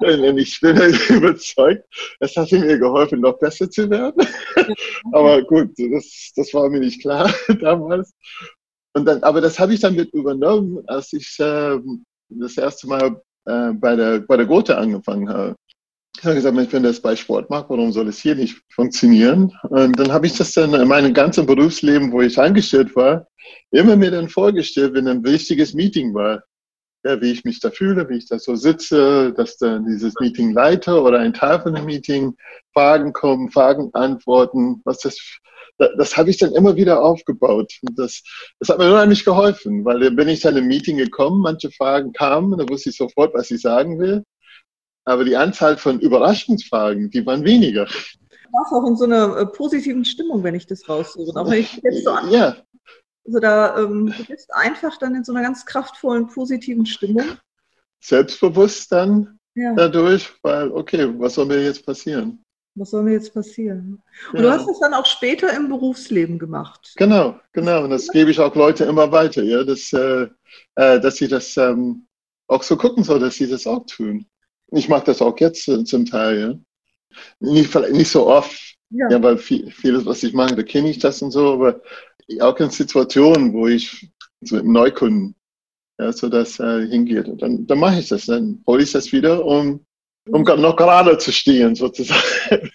Und ich bin (laughs) überzeugt, es hat mir geholfen, noch besser zu werden. (laughs) aber gut, das, das war mir nicht klar damals. Und dann, aber das habe ich dann mit übernommen, als ich äh, das erste Mal äh, bei der, bei der Gotha angefangen habe. Ich habe gesagt, wenn das bei Sport macht, warum soll es hier nicht funktionieren? Und dann habe ich das dann in meinem ganzen Berufsleben, wo ich angestellt war, immer mir dann vorgestellt, wenn ein wichtiges Meeting war, ja, wie ich mich da fühle, wie ich da so sitze, dass dann dieses Meeting leite oder ein Teil von dem Meeting, Fragen kommen, Fragen antworten, was das, das, das habe ich dann immer wieder aufgebaut. Und das, das hat mir unheimlich geholfen, weil bin ich dann im Meeting gekommen, manche Fragen kamen, da wusste ich sofort, was ich sagen will. Aber die Anzahl von Überraschungsfragen, die waren weniger. Du warst auch in so einer äh, positiven Stimmung, wenn ich das raussuche. Auch wenn ich jetzt so ja. Also da, ähm, du bist einfach dann in so einer ganz kraftvollen, positiven Stimmung. Selbstbewusst dann ja. dadurch, weil, okay, was soll mir jetzt passieren? Was soll mir jetzt passieren? Und ja. du hast das dann auch später im Berufsleben gemacht. Genau, genau. Und das gebe ich auch Leute immer weiter, ja, dass, äh, äh dass sie das ähm, auch so gucken soll, dass sie das auch tun. Ich mache das auch jetzt zum Teil, ja. Nicht, nicht so oft, ja, ja weil viel, vieles, was ich mache, da kenne ich das und so, aber auch in Situationen, wo ich so mit Neukunden, ja, so das äh, hingeht, dann, dann mache ich das, dann hole ich das wieder, um, um noch gerade zu stehen, sozusagen.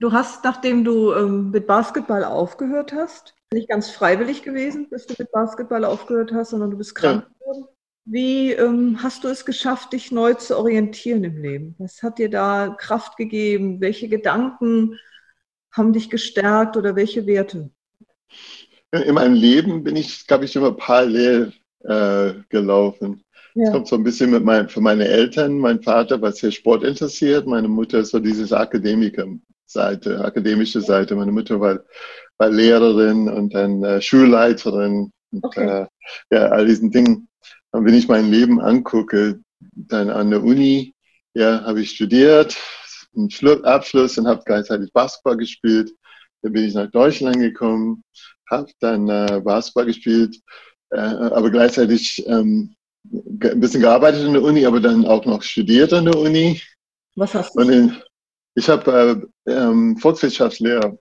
Du hast, nachdem du ähm, mit Basketball aufgehört hast, nicht ganz freiwillig gewesen, bis du mit Basketball aufgehört hast, sondern du bist krank geworden. Wie ähm, hast du es geschafft, dich neu zu orientieren im Leben? Was hat dir da Kraft gegeben? Welche Gedanken haben dich gestärkt oder welche Werte? In meinem Leben bin ich, glaube ich, immer parallel äh, gelaufen. Es ja. kommt so ein bisschen mit mein, für meine Eltern. Mein Vater war sehr sportinteressiert, meine Mutter ist so dieses Akademiker-Seite, akademische Seite. Meine Mutter war, war Lehrerin und dann äh, Schulleiterin und okay. äh, ja, all diesen Dingen. Und wenn ich mein Leben angucke, dann an der Uni, ja, habe ich studiert, einen Abschluss und habe gleichzeitig Basketball gespielt. Dann bin ich nach Deutschland gekommen, habe dann äh, Basketball gespielt, äh, aber gleichzeitig ähm, ein bisschen gearbeitet in der Uni, aber dann auch noch studiert an der Uni. Was hast du? In, ich habe äh, ähm, Volkswirtschaftslehre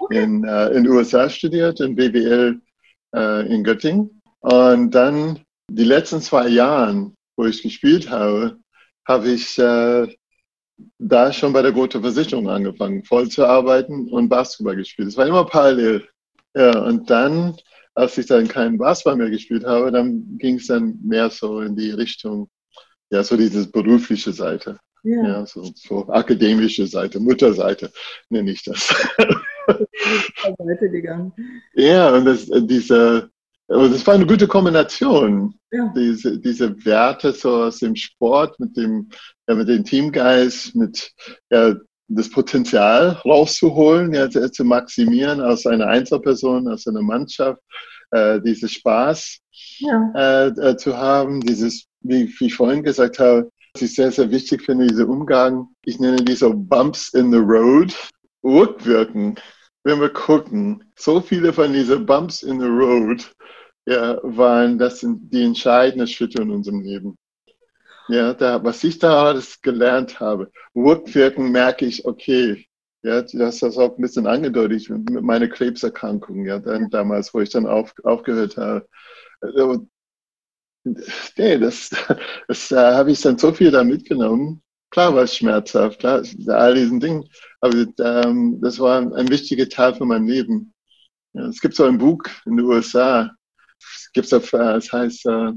okay. in äh, in USA studiert, in BWL äh, in Göttingen. Und dann die letzten zwei Jahre, wo ich gespielt habe, habe ich äh, da schon bei der Gotha Versicherung angefangen, voll zu arbeiten und Basketball gespielt. Es war immer parallel. Ja, und dann, als ich dann keinen Basketball mehr gespielt habe, dann ging es dann mehr so in die Richtung, ja, so diese berufliche Seite. Ja, ja so, so akademische Seite, Mutterseite nenne ich das. (laughs) Seite gegangen. Ja, und das, diese, aber das war eine gute Kombination. Ja. Diese, diese Werte so aus dem Sport mit dem, ja, mit dem Teamgeist, mit ja, das Potenzial rauszuholen, ja, zu, maximieren aus einer Einzelperson, aus einer Mannschaft, äh, dieses Spaß ja. äh, äh, zu haben, dieses, wie, wie ich vorhin gesagt habe, was ich sehr, sehr wichtig finde, dieser Umgang, ich nenne diese Bumps in the Road, rückwirken wenn wir gucken, so viele von diesen Bumps in the Road ja, waren das sind die entscheidenden Schritte in unserem Leben. Ja, da, was ich da alles gelernt habe, rückwirken merke ich, okay, ja, du hast das auch ein bisschen angedeutet mit meiner Krebserkrankung, ja, dann damals, wo ich dann auf, aufgehört habe. Also, nee, das, (laughs) das da habe ich dann so viel da mitgenommen. Klar war es schmerzhaft, klar, all diesen Dingen, aber ähm, das war ein wichtiger Teil von meinem Leben. Ja, es gibt so ein Buch in den USA, es gibt so, äh, es heißt, uh,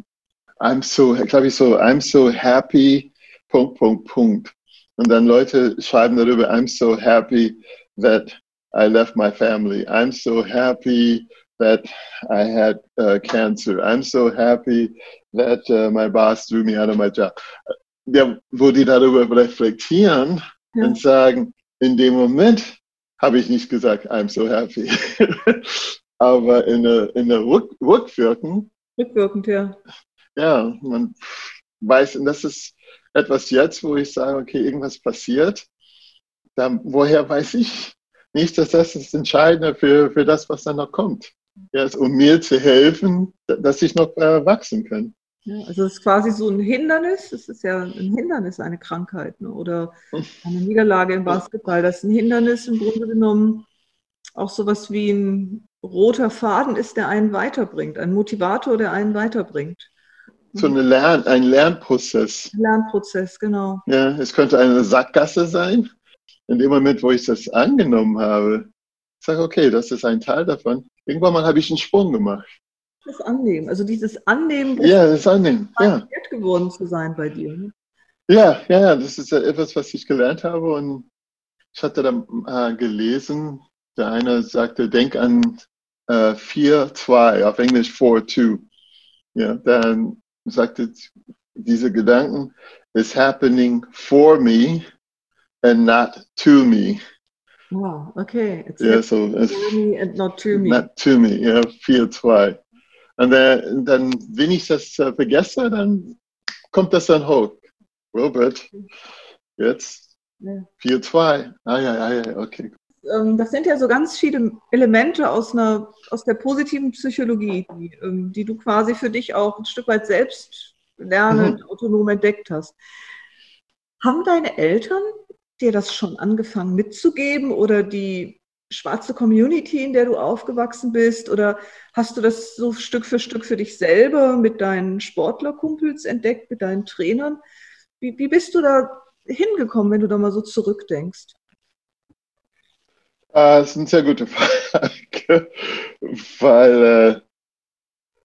I'm so, glaube ich so, I'm so happy, Punkt, Punkt, Punkt. Und dann Leute schreiben darüber, I'm so happy that I left my family. I'm so happy that I had uh, cancer. I'm so happy that uh, my boss threw me out of my job. Ja, wo die darüber reflektieren ja. und sagen, in dem Moment habe ich nicht gesagt, I'm so happy. (laughs) Aber in der, in der Rück, Rückwirken. Rückwirkend, ja. Ja, man weiß, und das ist etwas jetzt, wo ich sage, okay, irgendwas passiert. Dann, woher weiß ich nicht, dass das das Entscheidende für, für das, was dann noch kommt. Ja, ist, um mir zu helfen, dass ich noch äh, wachsen kann. Ja, also es ist quasi so ein Hindernis, es ist ja ein Hindernis, eine Krankheit ne? oder eine Niederlage im Basketball. Das ist ein Hindernis im Grunde genommen auch sowas wie ein roter Faden ist, der einen weiterbringt, ein Motivator, der einen weiterbringt. so eine Lern, ein Lernprozess. Lernprozess, genau. Ja, es könnte eine Sackgasse sein. In dem Moment, wo ich das angenommen habe, ich sage, okay, das ist ein Teil davon. Irgendwann mal habe ich einen Sprung gemacht. Das Annehmen, also dieses Annehmen, Ja, das Annehmen, ja. geworden zu sein bei dir. Ne? Ja, ja, ja, das ist ja etwas, was ich gelernt habe und ich hatte dann äh, gelesen, der eine sagte, denk an äh, 4-2, auf Englisch 4-2. Ja, dann sagte diese Gedanken, is happening for me and not to me. Wow, okay. It's Ja, so, es, for me and not to me. not to me, ja, 4-2. Und dann, dann, wenn ich das äh, vergesse, dann kommt das dann hoch. Robert, jetzt Ja. 4-2. Ah ja, ja, ja, okay. ähm, das sind ja so ganz viele Elemente aus, einer, aus der positiven Psychologie, die, ähm, die du quasi für dich auch ein Stück weit selbst lernend, autonom entdeckt hast. Haben deine Eltern dir das schon angefangen mitzugeben oder die schwarze Community, in der du aufgewachsen bist? Oder hast du das so Stück für Stück für dich selber mit deinen Sportlerkumpels entdeckt, mit deinen Trainern? Wie, wie bist du da hingekommen, wenn du da mal so zurückdenkst? Ah, das ist eine sehr gute (laughs) Frage, weil äh,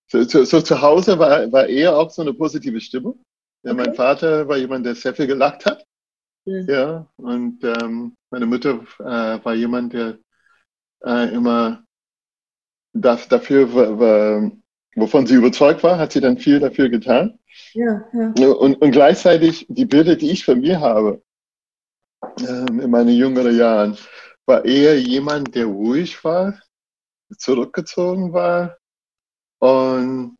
so, so, so zu Hause war, war eher auch so eine positive Stimmung. Ja, Okay. Mein Vater war jemand, der sehr viel gelacht hat. Ja. Ja, und ähm, meine Mutter äh, war jemand, der äh, immer das, dafür, wovon sie überzeugt war, hat sie dann viel dafür getan. Ja, ja. Und, und gleichzeitig die Bilder, die ich von mir habe, ähm, in meinen jüngeren Jahren, war eher jemand, der ruhig war, zurückgezogen war und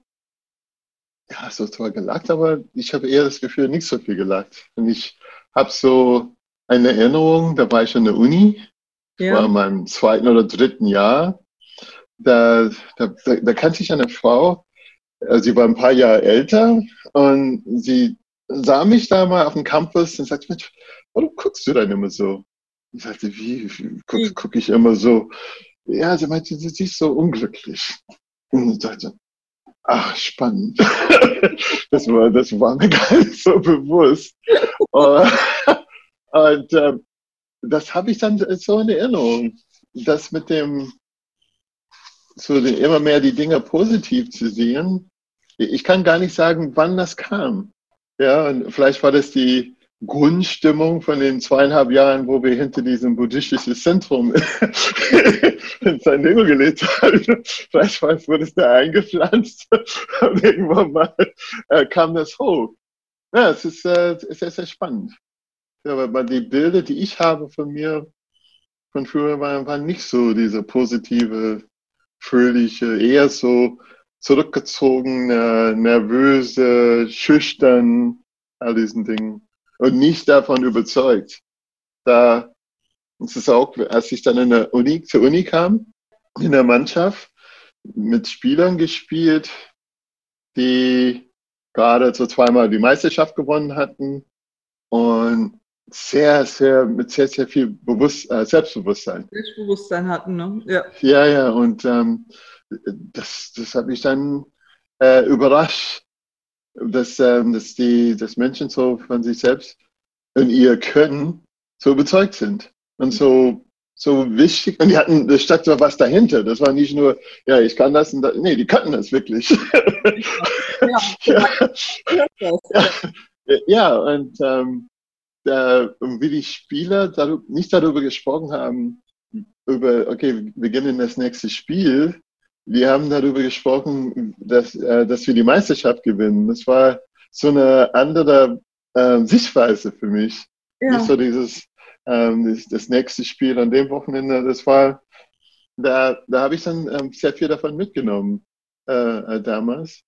ja, so zwar gelacht, aber ich habe eher das Gefühl, nicht so viel gelacht. Und ich habe so eine Erinnerung, da war ich an der Uni, war Ja. in meinem zweiten oder dritten Jahr. Da, da, da, da kannte ich eine Frau, äh, sie war ein paar Jahre älter und sie sah mich da mal auf dem Campus und sagte, Mensch, warum guckst du denn immer so? Ich sagte, wie, wie gucke guck ich immer so? Ja, sie meinte, du siehst so unglücklich. Und ich dachte, ach, spannend. (laughs) Das war, das war mir gar nicht so bewusst. (laughs) Und, und ähm, das habe ich dann so in Erinnerung, das mit dem, so immer mehr die Dinge positiv zu sehen. Ich kann gar nicht sagen, wann das kam. Ja, und vielleicht war das die Grundstimmung von den zweieinhalb Jahren, wo wir hinter diesem buddhistischen Zentrum (laughs) in San Diego gelebt haben. Vielleicht wurde es da eingepflanzt (laughs) und irgendwann mal äh, kam das hoch. Ja, es ist, äh, es ist sehr, sehr spannend. Ja, aber die Bilder, die ich habe von mir von früher, waren, waren nicht so diese positive, fröhliche, eher so zurückgezogen, nervöse, schüchtern, all diesen Dingen. Und nicht davon überzeugt. Da es ist auch, als ich dann in der Uni, zur Uni kam, in der Mannschaft, mit Spielern gespielt, die gerade so zweimal die Meisterschaft gewonnen hatten und sehr, sehr, mit sehr, sehr viel Bewusst äh, Selbstbewusstsein. Selbstbewusstsein hatten, ne? Ja. Ja, ja, und ähm, das, das hat mich dann äh, überrascht, dass, ähm, dass die dass Menschen so von sich selbst und ihr Können so überzeugt sind und so, so wichtig. Und die hatten, da steckt so was dahinter. Das war nicht nur, ja, ich kann das und das. Nee, die könnten das wirklich. Ja, ja, (laughs) ja. ja, ja, und ähm, und wie die Spieler darüber, nicht darüber gesprochen haben, über, okay, wir beginnen das nächste Spiel. Wir haben darüber gesprochen, dass, äh, dass wir die Meisterschaft gewinnen. Das war so eine andere äh, Sichtweise für mich. ja. Nicht so dieses, ähm, das, das nächste Spiel an dem Wochenende. Das war, da, da habe ich dann ähm, sehr viel davon mitgenommen äh, äh, damals.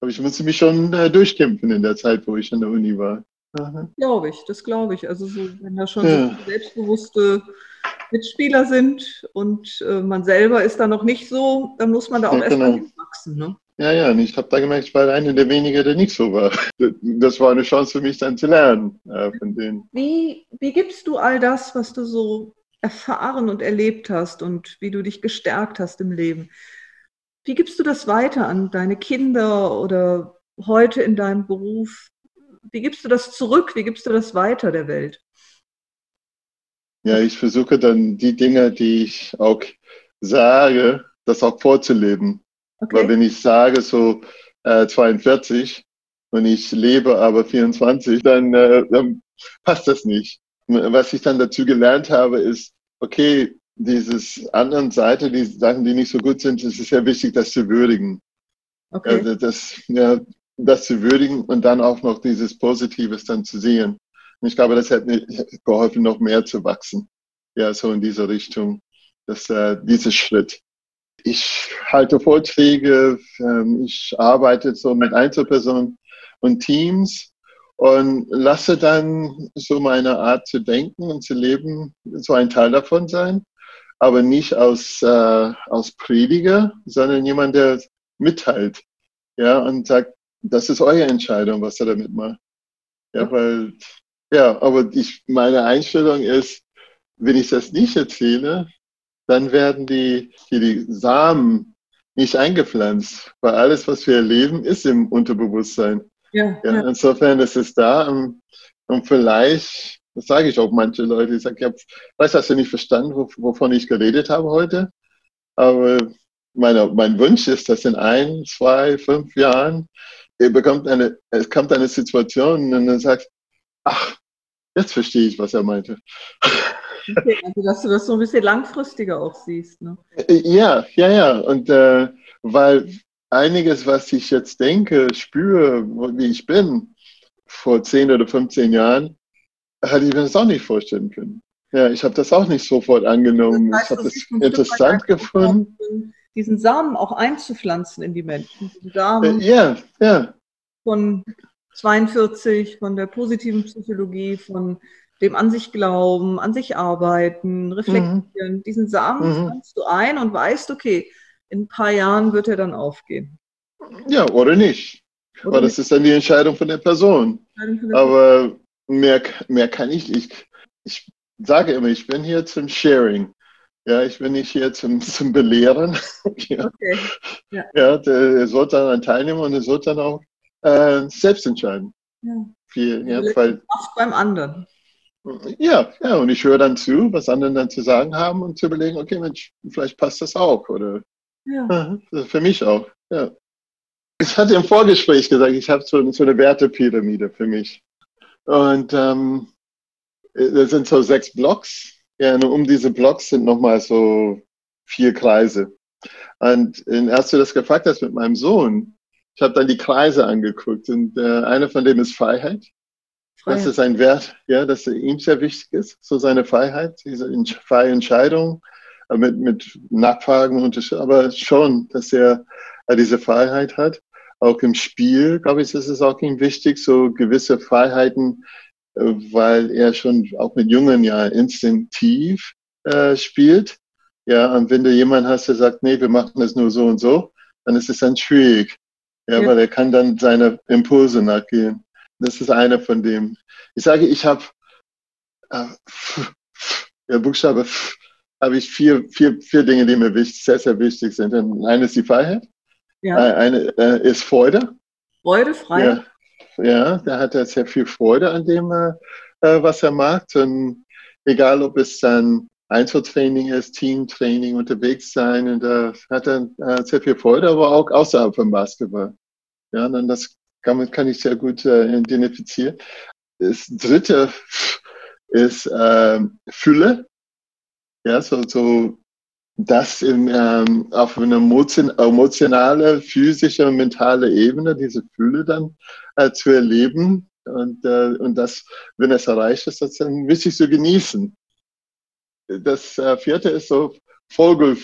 Aber ich musste mich schon äh, durchkämpfen in der Zeit, wo ich an der Uni war. Aha. Glaube ich, das glaube ich. Also so, wenn da schon Ja. so selbstbewusste Mitspieler sind und äh, man selber ist da noch nicht so, dann muss man da auch Ja, erstmal genau. hinwachsen. Ne? Ja, ja, und ich habe da gemerkt, ich war einer der wenigen, der nicht so war. (laughs) Das war eine Chance für mich dann zu lernen äh, von denen. Wie, wie gibst du all das, was du so erfahren und erlebt hast und wie du dich gestärkt hast im Leben? Wie gibst du das weiter an deine Kinder oder heute in deinem Beruf? Wie gibst du das zurück? Wie gibst du das weiter der Welt? Ja, ich versuche dann die Dinge, die ich auch sage, das auch vorzuleben. Okay. Weil wenn ich sage so äh, 42 und ich lebe aber 24, dann, äh, dann passt das nicht. Was ich dann dazu gelernt habe, ist, okay, dieses anderen Seite, die Sachen, die nicht so gut sind, es ist sehr wichtig, das zu würdigen. Okay. Also das, ja, das zu würdigen und dann auch noch dieses Positives dann zu sehen. Und ich glaube, das hat mir geholfen, noch mehr zu wachsen. Ja, so in diese Richtung. Das, äh, dieser Schritt. Ich halte Vorträge, ähm, ich arbeite so mit Einzelpersonen und Teams und lasse dann so meine Art zu denken und zu leben so ein Teil davon sein, aber nicht aus, äh, aus Prediger, sondern jemand, der mitteilt, ja, und sagt, das ist eure Entscheidung, was er damit macht. Ja, weil, ja, aber ich, meine Einstellung ist, wenn ich das nicht erzähle, dann werden die, die, die Samen nicht eingepflanzt, weil alles, was wir erleben, ist im Unterbewusstsein. Ja, ja, ja. Insofern ist es da und, und vielleicht, das sage ich auch manche Leute, ich sage, ich hab, weiß, hast du nicht verstanden, wovon ich geredet habe heute, aber meine, mein Wunsch ist, dass in ein, zwei, fünf Jahren ihr bekommt eine, es kommt eine Situation und dann sagt, ach, jetzt verstehe ich, was er meinte. Okay, also dass du das so ein bisschen langfristiger auch siehst. Ne? Ja, ja, ja. Und äh, weil einiges, was ich jetzt denke, spüre, wie ich bin, vor 10 oder 15 Jahren, hätte ich mir das auch nicht vorstellen können. Ja, ich habe das auch nicht sofort angenommen. Das heißt, ich habe das interessant gefunden. Diesen Samen auch einzupflanzen in die Menschen. Samen äh, ja, ja. Von 42, von der positiven Psychologie, von dem an sich glauben, an sich arbeiten, reflektieren. Mhm. Diesen Samen mhm. pflanzt du ein und weißt, okay, in ein paar Jahren wird er dann aufgehen. Ja, oder nicht. Oder Aber das ist dann die Entscheidung von der Person. Von der Aber mehr, mehr kann ich nicht. Ich sage immer, ich bin hier zum Sharing. Ja, ich bin nicht hier zum, zum Belehren. (laughs) ja. Okay. Ja, ja der, der dann teilnehmen und er soll dann auch äh, selbst entscheiden. Ja. Viel, ja, weil, beim anderen. Ja, ja, und ich höre dann zu, was andere dann zu sagen haben und zu überlegen, okay, Mensch, vielleicht passt das auch oder ja. für mich auch. Ja. Ich hatte im Vorgespräch gesagt, ich habe so, so eine Wertepyramide für mich. Und ähm, das sind so sechs Blocks. Ja, und um diese Blocks sind nochmal so vier Kreise. Und als du das gefragt hast mit meinem Sohn, ich habe dann die Kreise angeguckt und äh, einer von dem ist Freiheit. Freiheit. Das ist ein Wert, ja, das ihm sehr wichtig ist, so seine Freiheit, diese freie Entscheidung äh, mit, mit Nachfragen, und, aber schon, dass er äh, diese Freiheit hat. Auch im Spiel, glaube ich, ist es auch ihm wichtig, so gewisse Freiheiten, äh, weil er schon auch mit Jungen ja instinktiv äh, spielt. Ja, und wenn du jemanden hast, der sagt, nee, wir machen das nur so und so, dann ist es dann schwierig. Ja, ja. weil er kann dann seine Impulse nachgehen. Das ist einer von dem. Ich sage, ich habe äh, (laughs) der Buchstabe F, habe ich vier, vier, vier Dinge, die mir wichtig, sehr, sehr wichtig sind. Und eine ist die Freiheit. Ja. Äh, eine äh, ist Freude. Freude, Freiheit. Ja, ja da hat er sehr viel Freude an dem, äh, äh was er macht. Und egal, ob es dann Einzeltraining ist, Teamtraining, unterwegs sein. Und da hat er äh, sehr viel Freude, aber auch außerhalb vom Basketball. Ja, und das damit kann ich sehr gut äh, identifizieren. Das dritte ist äh, Fülle. Ja, so, so das im, ähm, auf einer emotionale, physische und mentale Ebene, diese Fülle dann äh, zu erleben. Und, äh, und das, wenn es erreicht ist, das dann wirklich zu genießen. Das äh, vierte ist so Vogel,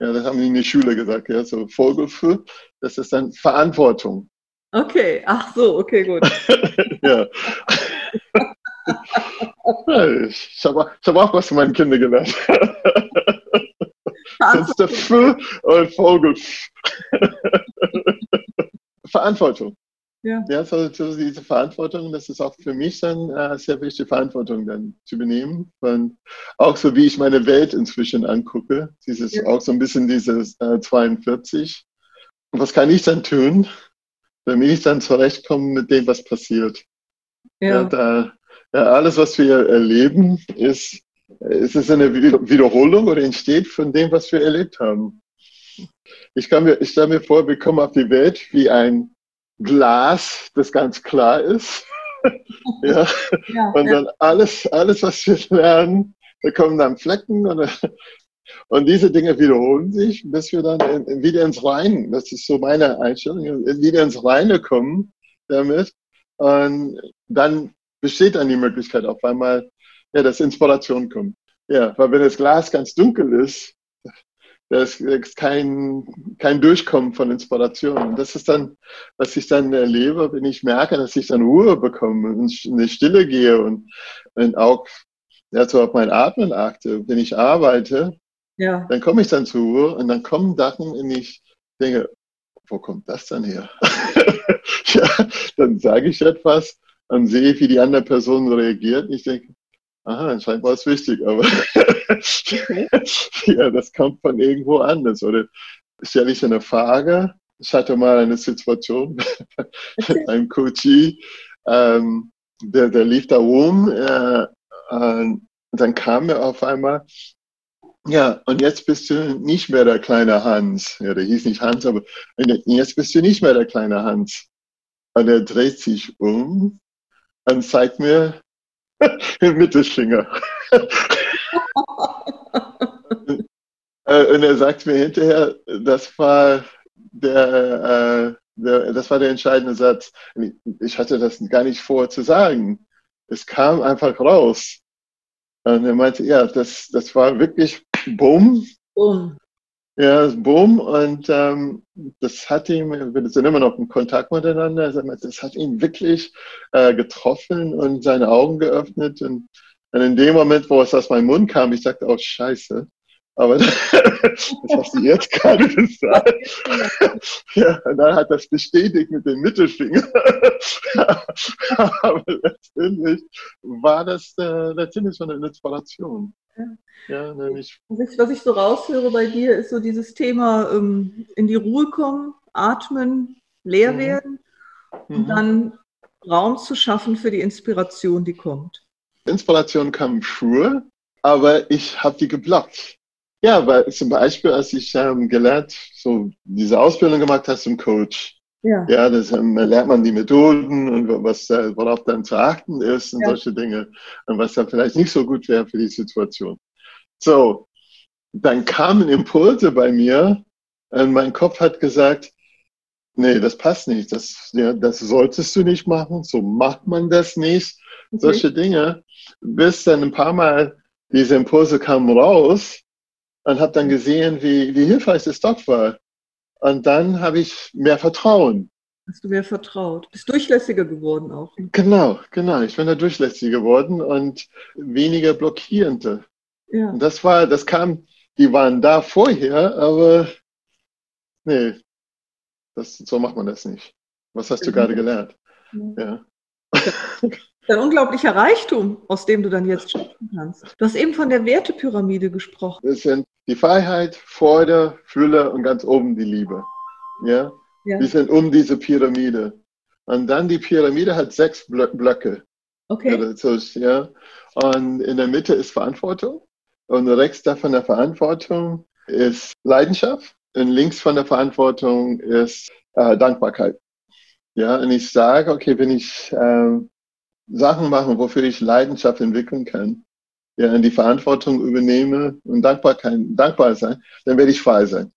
ja, das haben die in der Schule gesagt, ja, so Vogelfühl, das ist dann Verantwortung. Okay, ach so, okay, gut. (laughs) ja. (laughs) ich habe hab auch was von meinen Kindern gelernt. (laughs) Ist der F und Vogel. Verantwortung. Ja. ja, so, so, diese Verantwortung, das ist auch für mich dann äh, sehr wichtig, Verantwortung dann zu übernehmen. Und auch so, wie ich meine Welt inzwischen angucke, dieses ja. auch so ein bisschen dieses äh, 42. Und was kann ich dann tun? damit ich dann zurechtkomme mit dem, was passiert. Ja. Ja, da, ja, alles, was wir erleben, ist, ist es eine Wiederholung oder entsteht von dem, was wir erlebt haben. Ich, kann mir, ich stelle mir vor, wir kommen auf die Welt wie ein Glas, das ganz klar ist. (laughs) ja. Ja, Und dann alles, alles, was wir lernen, da kommen dann Flecken und, (laughs) und diese Dinge wiederholen sich, bis wir dann in, in, wieder ins Reine, das ist so meine Einstellung, wieder ins Reine kommen damit. Und dann besteht dann die Möglichkeit auf einmal, ja, dass Inspiration kommt. Ja, weil wenn das Glas ganz dunkel ist, da ist kein, kein Durchkommen von Inspiration. Und das ist dann, was ich dann erlebe, wenn ich merke, dass ich dann Ruhe bekomme und in die Stille gehe und, und auch ja, so auf mein Atmen achte. Wenn ich arbeite, ja. dann komme ich dann zur Ruhe und dann kommen Sachen, und ich denke, wo kommt das dann her? (laughs) ja, dann sage ich etwas, dann sehe wie die andere Person reagiert. Ich denke, aha, anscheinend war es wichtig, aber (laughs) ja, das kommt von irgendwo anders. Oder stelle ich eine Frage. Ich hatte mal eine Situation (laughs) mit einem Coachie, ähm, der, der lief da rum, äh, äh, dann kam er auf einmal, ja, und jetzt bist du nicht mehr der kleine Hans. Ja, der hieß nicht Hans, aber jetzt bist du nicht mehr der kleine Hans. Und er dreht sich um und zeigt mir Mittelfinger. Äh, und er sagt mir hinterher, das war der, äh, der, das war der entscheidende Satz. Ich hatte das gar nicht vor zu sagen. Es kam einfach raus. Und er meinte, ja, das, das war wirklich Bumm. Bumm. Ja, Bumm. Und ähm, das hat ihm, wir sind immer noch in Kontakt miteinander, das hat ihn wirklich äh, getroffen und seine Augen geöffnet. Und, und in dem Moment, wo es aus meinem Mund kam, ich sagte, oh Scheiße. Aber (laughs) (laughs) das hast du jetzt gerade gesagt. (laughs) Ja, und dann hat das bestätigt mit dem Mittelfinger. (laughs) Aber letztendlich war das äh, letztendlich schon eine Inspiration. Ja. Ja, nämlich. Was ich, was ich so raushöre bei dir, ist so dieses Thema ähm, in die Ruhe kommen, atmen, leer Mhm. werden und Mhm. dann Raum zu schaffen für die Inspiration, die kommt. Inspiration kam früher, aber ich habe die geblockt. Ja, weil zum Beispiel, als ich ähm, gelernt, so diese Ausbildung gemacht habe zum Coach, Ja. ja, das ähm, lernt man die Methoden und was, äh, worauf dann zu achten ist und Ja. solche Dinge und was dann vielleicht nicht so gut wäre für die Situation. So, dann kamen Impulse bei mir und mein Kopf hat gesagt, nee, das passt nicht, das, ja, das solltest du nicht machen, so macht man das nicht Okay. solche Dinge, bis dann ein paar Mal diese Impulse kamen raus und habe dann gesehen, wie, wie hilfreich es doch war. Und dann habe ich mehr Vertrauen. Hast du mir vertraut. Bist durchlässiger geworden auch. ne? Genau, genau. Ich bin da durchlässig geworden und weniger blockierende. Ja. Und das war, das kam, die waren da vorher, aber nee, das, so macht man das nicht. Was hast du Mhm. gerade gelernt? Ja. Ein unglaublicher Reichtum, aus dem du dann jetzt schöpfen kannst. Du hast eben von der Wertepyramide gesprochen. Das sind die Freiheit, Freude, Fülle und ganz oben die Liebe. Ja? Ja. Die sind um diese Pyramide. Und dann die Pyramide hat sechs Blö Blöcke. Okay. Ja. Und in der Mitte ist Verantwortung. Und rechts davon der Verantwortung ist Leidenschaft. Und links von der Verantwortung ist äh, Dankbarkeit. Ja, und ich sage, okay, wenn ich äh, Sachen mache, wofür ich Leidenschaft entwickeln kann, ja, die Verantwortung übernehme und Dankbarkeit, dankbar sein, dann werde ich frei sein.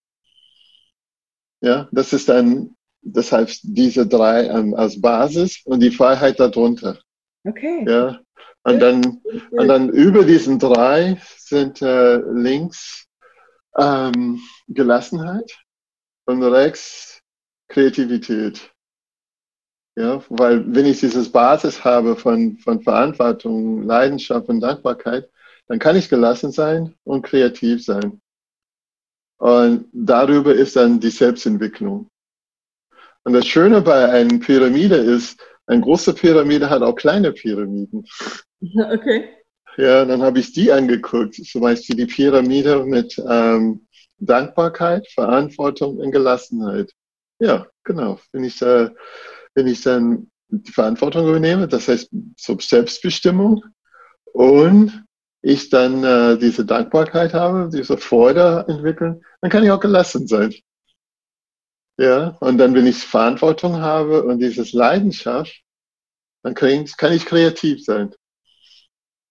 Ja, das ist dann, deshalb diese drei ähm, als Basis und die Freiheit darunter. Okay. Ja, und dann, und dann über diesen drei sind äh, links ähm, Gelassenheit und rechts Kreativität. Ja, weil wenn ich dieses Basis habe von, von Verantwortung, Leidenschaft und Dankbarkeit, dann kann ich gelassen sein und kreativ sein. Und darüber ist dann die Selbstentwicklung. Und das Schöne bei einer Pyramide ist, eine große Pyramide hat auch kleine Pyramiden. (laughs) Okay. Ja, dann habe ich die angeguckt, zum Beispiel die Pyramide mit ähm, Dankbarkeit, Verantwortung und Gelassenheit. Ja, genau. Wenn ich, äh, wenn ich dann die Verantwortung übernehme, das heißt so Selbstbestimmung und ich dann äh, diese Dankbarkeit habe, diese Freude entwickeln, dann kann ich auch gelassen sein. Ja, und dann, wenn ich Verantwortung habe und dieses Leidenschaft, dann kann ich, kann ich kreativ sein.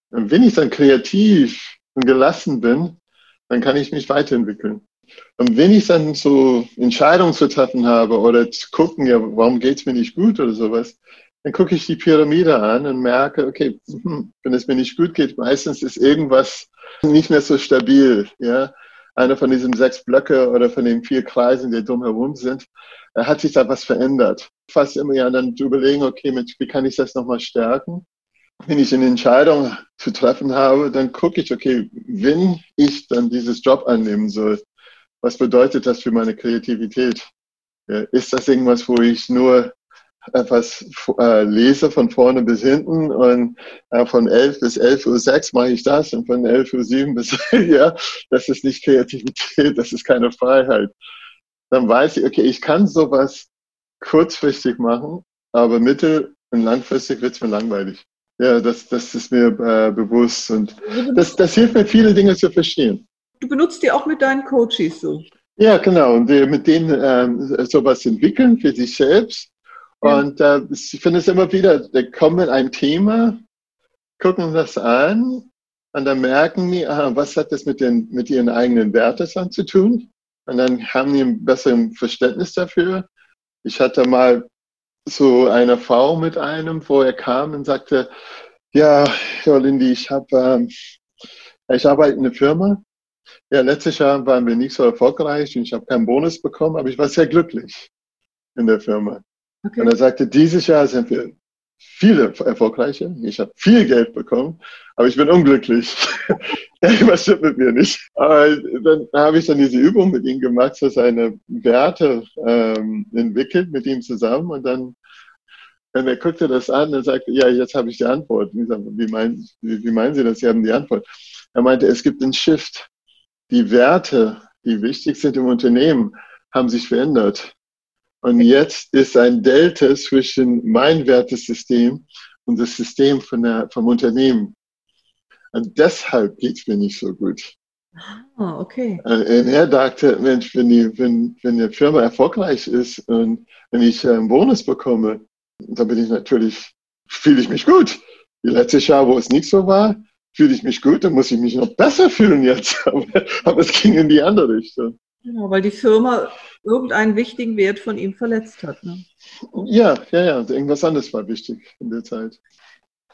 Und wenn ich dann kreativ und gelassen bin, dann kann ich mich weiterentwickeln. Und wenn ich dann so Entscheidungen zu treffen habe oder zu gucken, ja, warum geht's mir nicht gut oder sowas, dann gucke ich die Pyramide an und merke, okay, hm, wenn es mir nicht gut geht, meistens ist irgendwas nicht mehr so stabil. Ja, einer von diesen sechs Blöcke oder von den vier Kreisen, die drumherum sind, da hat sich da was verändert. Fast immer ja dann zu überlegen, okay, mit, wie kann ich das nochmal stärken? Wenn ich eine Entscheidung zu treffen habe, dann gucke ich, okay, wenn ich dann dieses Job annehmen soll, was bedeutet das für meine Kreativität? Ist das irgendwas, wo ich nur etwas äh, lese von vorne bis hinten und äh, von 11 bis 11 Uhr 6 mache ich das und von 11 Uhr 7 bis, (laughs) ja, das ist nicht Kreativität, das ist keine Freiheit. Dann weiß ich, okay, ich kann sowas kurzfristig machen, aber mittel- und langfristig wird es mir langweilig. Ja, das, das ist mir äh, bewusst und das, das hilft mir, viele Dinge zu verstehen. Du benutzt die auch mit deinen Coaches so? Ja, genau. Und mit denen ähm, sowas entwickeln für sich selbst und äh, ich finde es immer wieder, die kommen mit einem Thema, gucken das an und dann merken die, aha, was hat das mit, den, mit ihren eigenen Werten zu tun? Und dann haben die ein besseres Verständnis dafür. Ich hatte mal so eine Frau mit einem, wo er kam und sagte, ja, ja Lindy, ich habe, ähm, ich arbeite in einer Firma. Ja, letztes Jahr waren wir nicht so erfolgreich und ich habe keinen Bonus bekommen, aber ich war sehr glücklich in der Firma. Okay. Und er sagte, dieses Jahr sind wir viele erfolgreiche. Ich habe viel Geld bekommen, aber ich bin unglücklich. (laughs) Was stimmt mit mir nicht? Aber dann habe ich dann diese Übung mit ihm gemacht, so seine Werte ähm, entwickelt mit ihm zusammen und dann und er guckte das an und sagte, ja, jetzt habe ich die Antwort. Ich sag, wie, meinen, wie, wie meinen Sie das? Sie haben die Antwort. Er meinte, es gibt einen Shift. Die Werte, die wichtig sind im Unternehmen, haben sich verändert. Und jetzt ist ein Delta zwischen mein Wertesystem und das System von der, vom Unternehmen. Und deshalb geht es mir nicht so gut. Ah, okay. Und er dachte, Mensch, wenn die, wenn, wenn die Firma erfolgreich ist und wenn ich äh, einen Bonus bekomme, dann bin ich natürlich, fühle ich mich gut. Wie letztes Jahr, wo es nicht so war, fühle ich mich gut, dann muss ich mich noch besser fühlen jetzt. (laughs) Aber, aber es ging in die andere Richtung. Genau, weil die Firma irgendeinen wichtigen Wert von ihm verletzt hat. Ne? Ja, ja, ja. Irgendwas anderes war wichtig in der Zeit.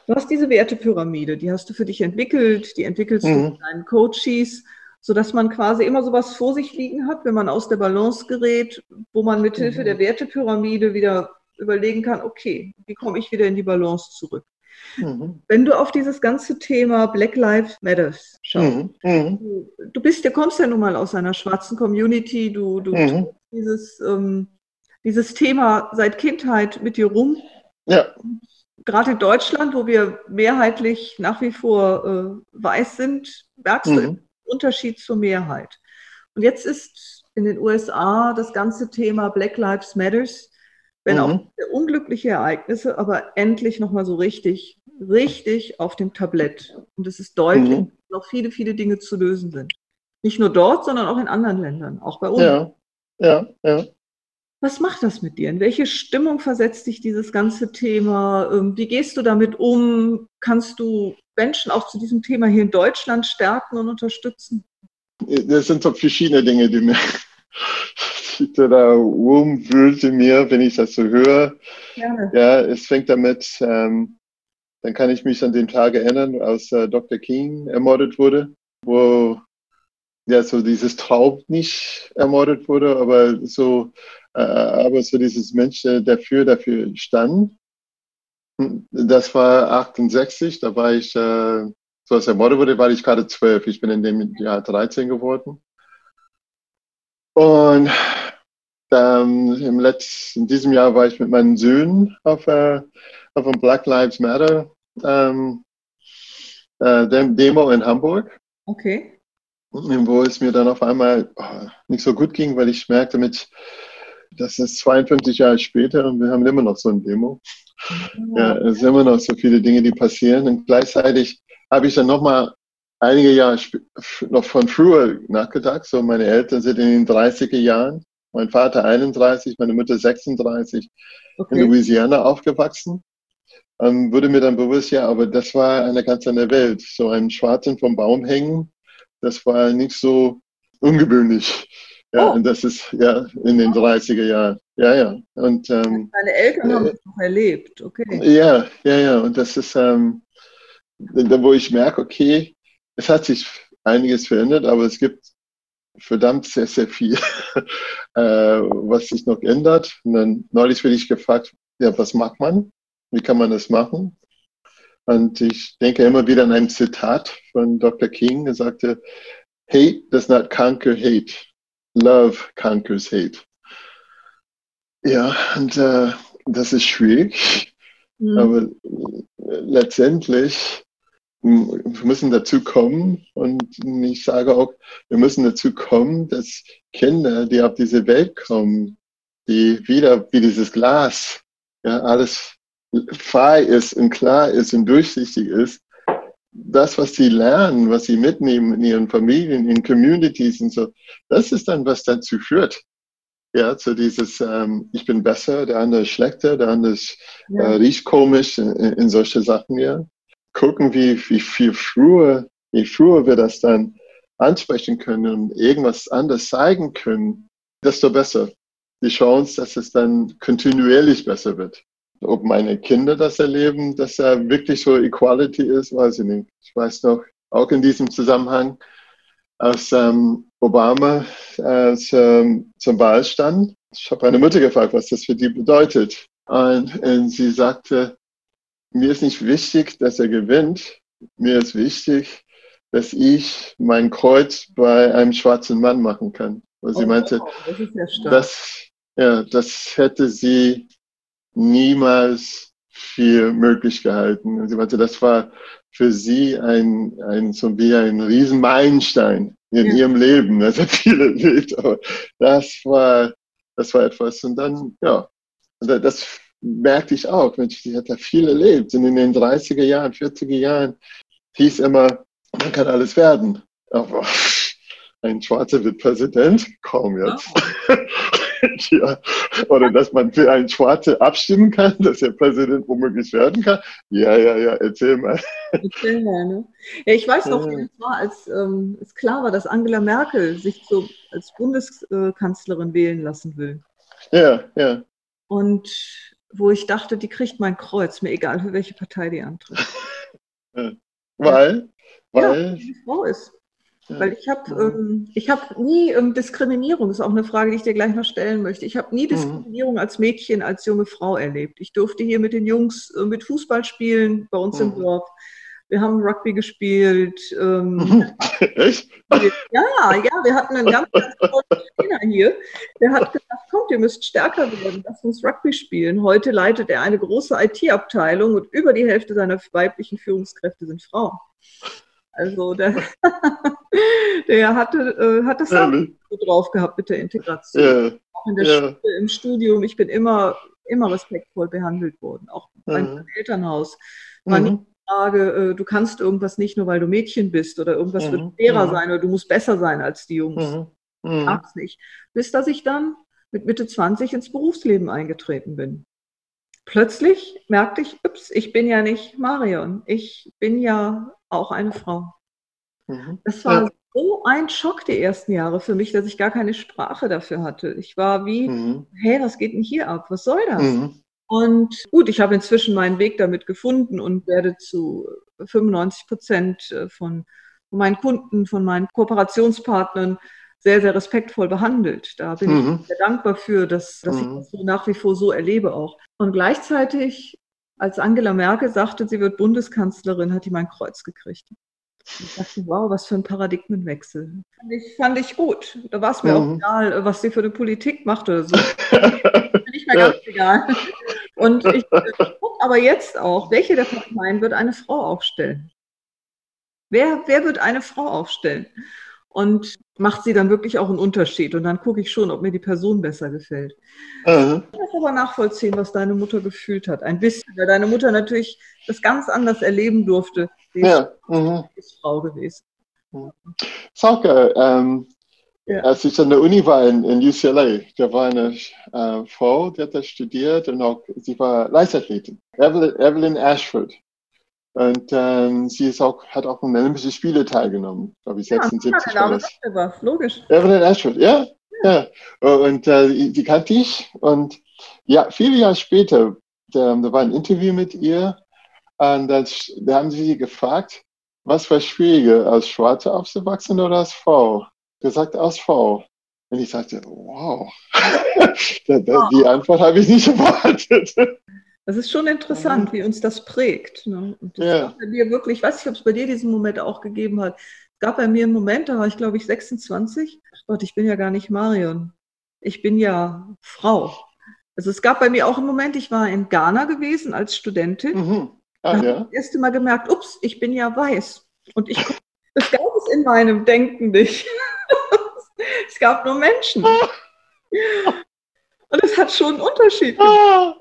Du hast diese Wertepyramide, die hast du für dich entwickelt, die entwickelst mhm. du mit deinen Coaches, sodass man quasi immer sowas vor sich liegen hat, wenn man aus der Balance gerät, wo man mithilfe mhm. der Wertepyramide wieder überlegen kann, okay, wie komme ich wieder in die Balance zurück? Mhm. Wenn du auf dieses ganze Thema Black Lives Matters schaust, mhm. mhm. du bist, du kommst ja nun mal aus einer schwarzen Community, du, du mhm. dieses, ähm, dieses Thema seit Kindheit mit dir rum. Ja. Gerade in Deutschland, wo wir mehrheitlich nach wie vor äh, weiß sind, merkst du den mhm. Unterschied zur Mehrheit. Und jetzt ist in den USA das ganze Thema Black Lives Matters wenn mhm. auch unglückliche Ereignisse, aber endlich nochmal so richtig, richtig auf dem Tablett. Und es ist deutlich, mhm. dass noch viele, viele Dinge zu lösen sind. Nicht nur dort, sondern auch in anderen Ländern, auch bei uns. Ja, ja, ja. Was macht das mit dir? In welche Stimmung versetzt dich dieses ganze Thema? Ähm, wie gehst du damit um? Kannst du Menschen auch zu diesem Thema hier in Deutschland stärken und unterstützen? Das sind so verschiedene Dinge, die mir da rumwühlte mir, wenn ich das so höre. Gerne. Ja, es fängt damit, ähm, dann kann ich mich an den Tag erinnern, als äh, Dr. King ermordet wurde, wo ja so dieses Traum nicht ermordet wurde, aber so, äh, aber so dieses Mensch, der dafür, dafür stand. Das war 68, da war ich, äh, so als ermordet wurde, war ich gerade zwölf. Ich bin in dem Jahr 13 geworden. Und ähm, im letzten, in diesem Jahr war ich mit meinen Söhnen auf, äh, auf einem Black Lives Matter ähm, äh, Demo in Hamburg. Okay. Wo es mir dann auf einmal oh, nicht so gut ging, weil ich merkte, mit Das ist 52 Jahre später und wir haben immer noch so ein Demo. Ja, es sind immer noch so viele Dinge, die passieren. Und gleichzeitig habe ich dann nochmal einige Jahre noch von früher nachgedacht. So, meine Eltern sind in den 30er Jahren. Mein Vater 31, meine Mutter 36, okay. in Louisiana aufgewachsen. Ähm, wurde mir dann bewusst, ja, aber das war eine ganz andere Welt. So einen Schwarzen vom Baum hängen, das war nicht so ungewöhnlich. Ja, oh. und das ist ja in den 30er Jahren. Ja, ja. Und, ähm, Deine Eltern haben es noch erlebt, okay. Ja, ja, ja. Und das ist, ähm, wo ich merke, okay, es hat sich einiges verändert, aber es gibt verdammt sehr, sehr viel, (laughs) äh, was sich noch ändert. Und dann neulich werde ich gefragt, ja, was macht man? Wie kann man das machen? Und ich denke immer wieder an ein Zitat von Dr. King, der sagte, Hate does not conquer hate. Love conquers hate. Ja, und äh, das ist schwierig, mhm. aber äh, letztendlich wir müssen dazu kommen und ich sage auch, wir müssen dazu kommen, dass Kinder, die auf diese Welt kommen, die wieder wie dieses Glas, ja, alles frei ist und klar ist und durchsichtig ist, das, was sie lernen, was sie mitnehmen in ihren Familien, in Communities und so, das ist dann, was dazu führt. Ja, zu dieses, ähm, ich bin besser, der andere ist schlechter, der andere ist, äh, riecht komisch, in, in solche Sachen, ja gucken, wie, wie viel früher, wie früher wir das dann ansprechen können und irgendwas anderes zeigen können, desto besser. Die Chance, dass es dann kontinuierlich besser wird. Ob meine Kinder das erleben, dass da wirklich so Equality ist, weiß ich nicht. Ich weiß noch, auch in diesem Zusammenhang, als ähm, Obama äh, zum, zum Wahl stand, ich habe meine Mutter gefragt, was das für die bedeutet. Und, und sie sagte, mir ist nicht wichtig, dass er gewinnt. Mir ist wichtig, dass ich mein Kreuz bei einem schwarzen Mann machen kann. Weil sie oh, meinte, das, ja das, ja, das hätte sie niemals für möglich gehalten. Und sie meinte, das war für sie ein, ein so wie ein Riesenmeilenstein in ja. ihrem Leben. Das hat viele erlebt, aber das war, das war etwas. Und dann, ja, das merkte ich auch, Mensch, sie hat da viel erlebt. Und in den 30er Jahren, 40er Jahren hieß immer, man kann alles werden. Aber ein Schwarzer wird Präsident? Kaum jetzt. Oh. (laughs) ja. Oder dass man für einen Schwarzen abstimmen kann, dass er Präsident womöglich werden kann. Ja, ja, ja, erzähl mal. Erzähl mal, ne? Ja, ich weiß noch, wie es war, als ähm, es klar war, dass Angela Merkel sich so als Bundeskanzlerin wählen lassen will. Ja, ja. Und wo ich dachte, die kriegt mein Kreuz, mir egal für welche Partei die antritt. (laughs) weil? Weil ja, die Frau ist. Ja. Weil ich habe ähm, hab nie ähm, Diskriminierung, das ist auch eine Frage, die ich dir gleich noch stellen möchte. Ich habe nie mhm. Diskriminierung als Mädchen, als junge Frau erlebt. Ich durfte hier mit den Jungs äh, mit Fußball spielen, bei uns mhm. im Dorf. Wir haben Rugby gespielt. Ähm, (laughs) Echt? Ja, ja, wir hatten einen ganz, ganz tollen Trainer hier. Der hat gesagt, kommt, ihr müsst stärker werden, lasst uns Rugby spielen. Heute leitet er eine große IT-Abteilung und über die Hälfte seiner weiblichen Führungskräfte sind Frauen. Also der, (laughs) der hatte, äh, hat das ja, so drauf gehabt mit der Integration. Ja. Auch in der ja. Schule, im Studium. Ich bin immer, immer respektvoll behandelt worden, auch mhm. im Elternhaus. Mhm. Frage, äh, du kannst irgendwas nicht nur, weil du Mädchen bist oder irgendwas mhm. wird schwerer mhm. sein oder du musst besser sein als die Jungs. Mhm. Mhm. Gab's nicht. Bis dass ich dann mit Mitte 20 ins Berufsleben eingetreten bin. Plötzlich merkte ich, ups, ich bin ja nicht Marion, ich bin ja auch eine Frau. Mhm. Das war ja. so ein Schock die ersten Jahre für mich, dass ich gar keine Sprache dafür hatte. Ich war wie, mhm. hey, was geht denn hier ab? Was soll das? Und gut, ich habe inzwischen meinen Weg damit gefunden und werde zu 95 Prozent äh, von meinen Kunden, von meinen Kooperationspartnern sehr, sehr respektvoll behandelt. Da bin mhm. ich sehr dankbar für, dass, dass mhm. ich das so nach wie vor so erlebe auch. Und gleichzeitig, als Angela Merkel sagte, sie wird Bundeskanzlerin, hat die mein Kreuz gekriegt. Ich dachte, wow, was für ein Paradigmenwechsel. Fand ich, fand ich gut. Da war es mir mhm. auch egal, was sie für eine Politik macht oder so. (laughs) nicht mehr ganz egal. Und (laughs) ich gucke aber jetzt auch, welche der Parteien wird eine Frau aufstellen? Wer, wer wird eine Frau aufstellen? Und macht sie dann wirklich auch einen Unterschied. Und dann gucke ich schon, ob mir die Person besser gefällt. Mhm. Ich kann aber nachvollziehen, was deine Mutter gefühlt hat. Ein bisschen, weil deine Mutter natürlich das ganz anders erleben durfte. Sie ja. mhm. ist Frau gewesen. Sauke, ähm, ja. als ich an der Uni war in, in UCLA, da war eine äh, Frau, die hat da studiert und auch, sie war Leichtathletin, Evelyn, Evelyn Ashford. Und ähm, sie ist auch, hat auch an Olympischen Spiele teilgenommen, glaube ich, 76 ja, war das. Was, logisch. Evelyn Ashford, ja, ja. Und äh, die kannte ich. Und ja, viele Jahre später, da, da war ein Interview mit ihr und das, da haben sie sie gefragt, was war schwieriger, als Schwarze aufzuwachsen oder als Frau? Gesagt, als Frau. Und ich sagte, (laughs) wow, die Antwort habe ich nicht (laughs) erwartet. Das ist schon interessant, wie uns das prägt. Ne? Und das ja. bei mir wirklich, ich weiß nicht, ob es bei dir diesen Moment auch gegeben hat. Es gab bei mir einen Moment, da war ich, glaube ich, 26. Gott, ich bin ja gar nicht Marion. Ich bin ja Frau. Also es gab bei mir auch einen Moment, ich war in Ghana gewesen als Studentin. Mhm. Ah, da ja. habe ich das erste Mal gemerkt, ups, ich bin ja weiß. Und ich, das gab es in meinem Denken nicht. (laughs) es gab nur Menschen. Und es hat schon einen Unterschied ah.